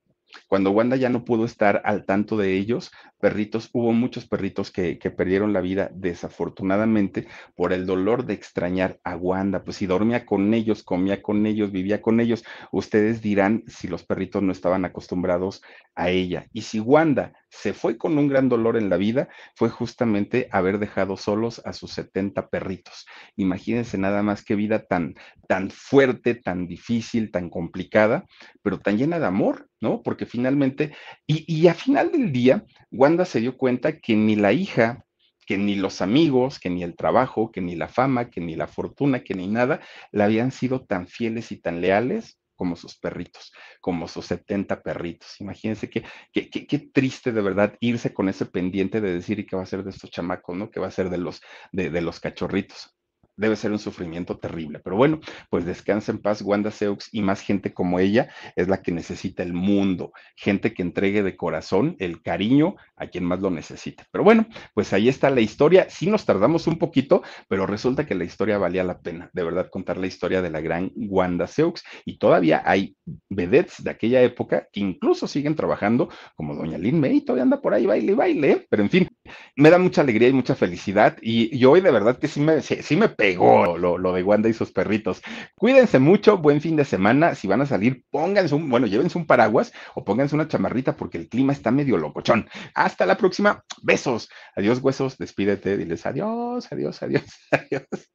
cuando Wanda ya no pudo estar al tanto de ellos, perritos, hubo muchos perritos que, que, perdieron la vida desafortunadamente por el dolor de extrañar a Wanda. Pues si dormía con ellos, comía con ellos, vivía con ellos, ustedes dirán si los perritos no estaban acostumbrados a ella. Y si Wanda se fue con un gran dolor en la vida, fue justamente haber dejado solos a sus 70 perritos. Imagínense nada más qué vida tan, tan fuerte, tan difícil, tan complicada, pero tan llena de amor, ¿no? Porque finalmente, y, y a final del día, Wanda se dio cuenta que ni la hija, que ni los amigos, que ni el trabajo, que ni la fama, que ni la fortuna, que ni nada, le habían sido tan fieles y tan leales como sus perritos, como sus 70 perritos. Imagínense qué, qué, qué, triste de verdad irse con ese pendiente de decir y qué va a ser de estos chamacos, ¿no? ¿Qué va a ser de los, de, de los cachorritos? Debe ser un sufrimiento terrible. Pero bueno, pues descansa en paz Wanda Seux y más gente como ella es la que necesita el mundo, gente que entregue de corazón el cariño a quien más lo necesite. Pero bueno, pues ahí está la historia. Sí nos tardamos un poquito, pero resulta que la historia valía la pena, de verdad, contar la historia de la gran Wanda Seux. Y todavía hay vedettes de aquella época que incluso siguen trabajando, como doña Lynn May, todavía anda por ahí, baile, baile, ¿eh? pero en fin, me da mucha alegría y mucha felicidad. Y, yo hoy de verdad que sí me, sí, me pegó lo, lo, de Wanda y sus perritos. Cuídense mucho, buen fin de semana. Si van a salir, pónganse un, bueno, llévense un paraguas o pónganse una chamarrita porque el clima está medio locochón. Hasta la próxima. Besos. Adiós, huesos. Despídete. Diles adiós, adiós, adiós, adiós.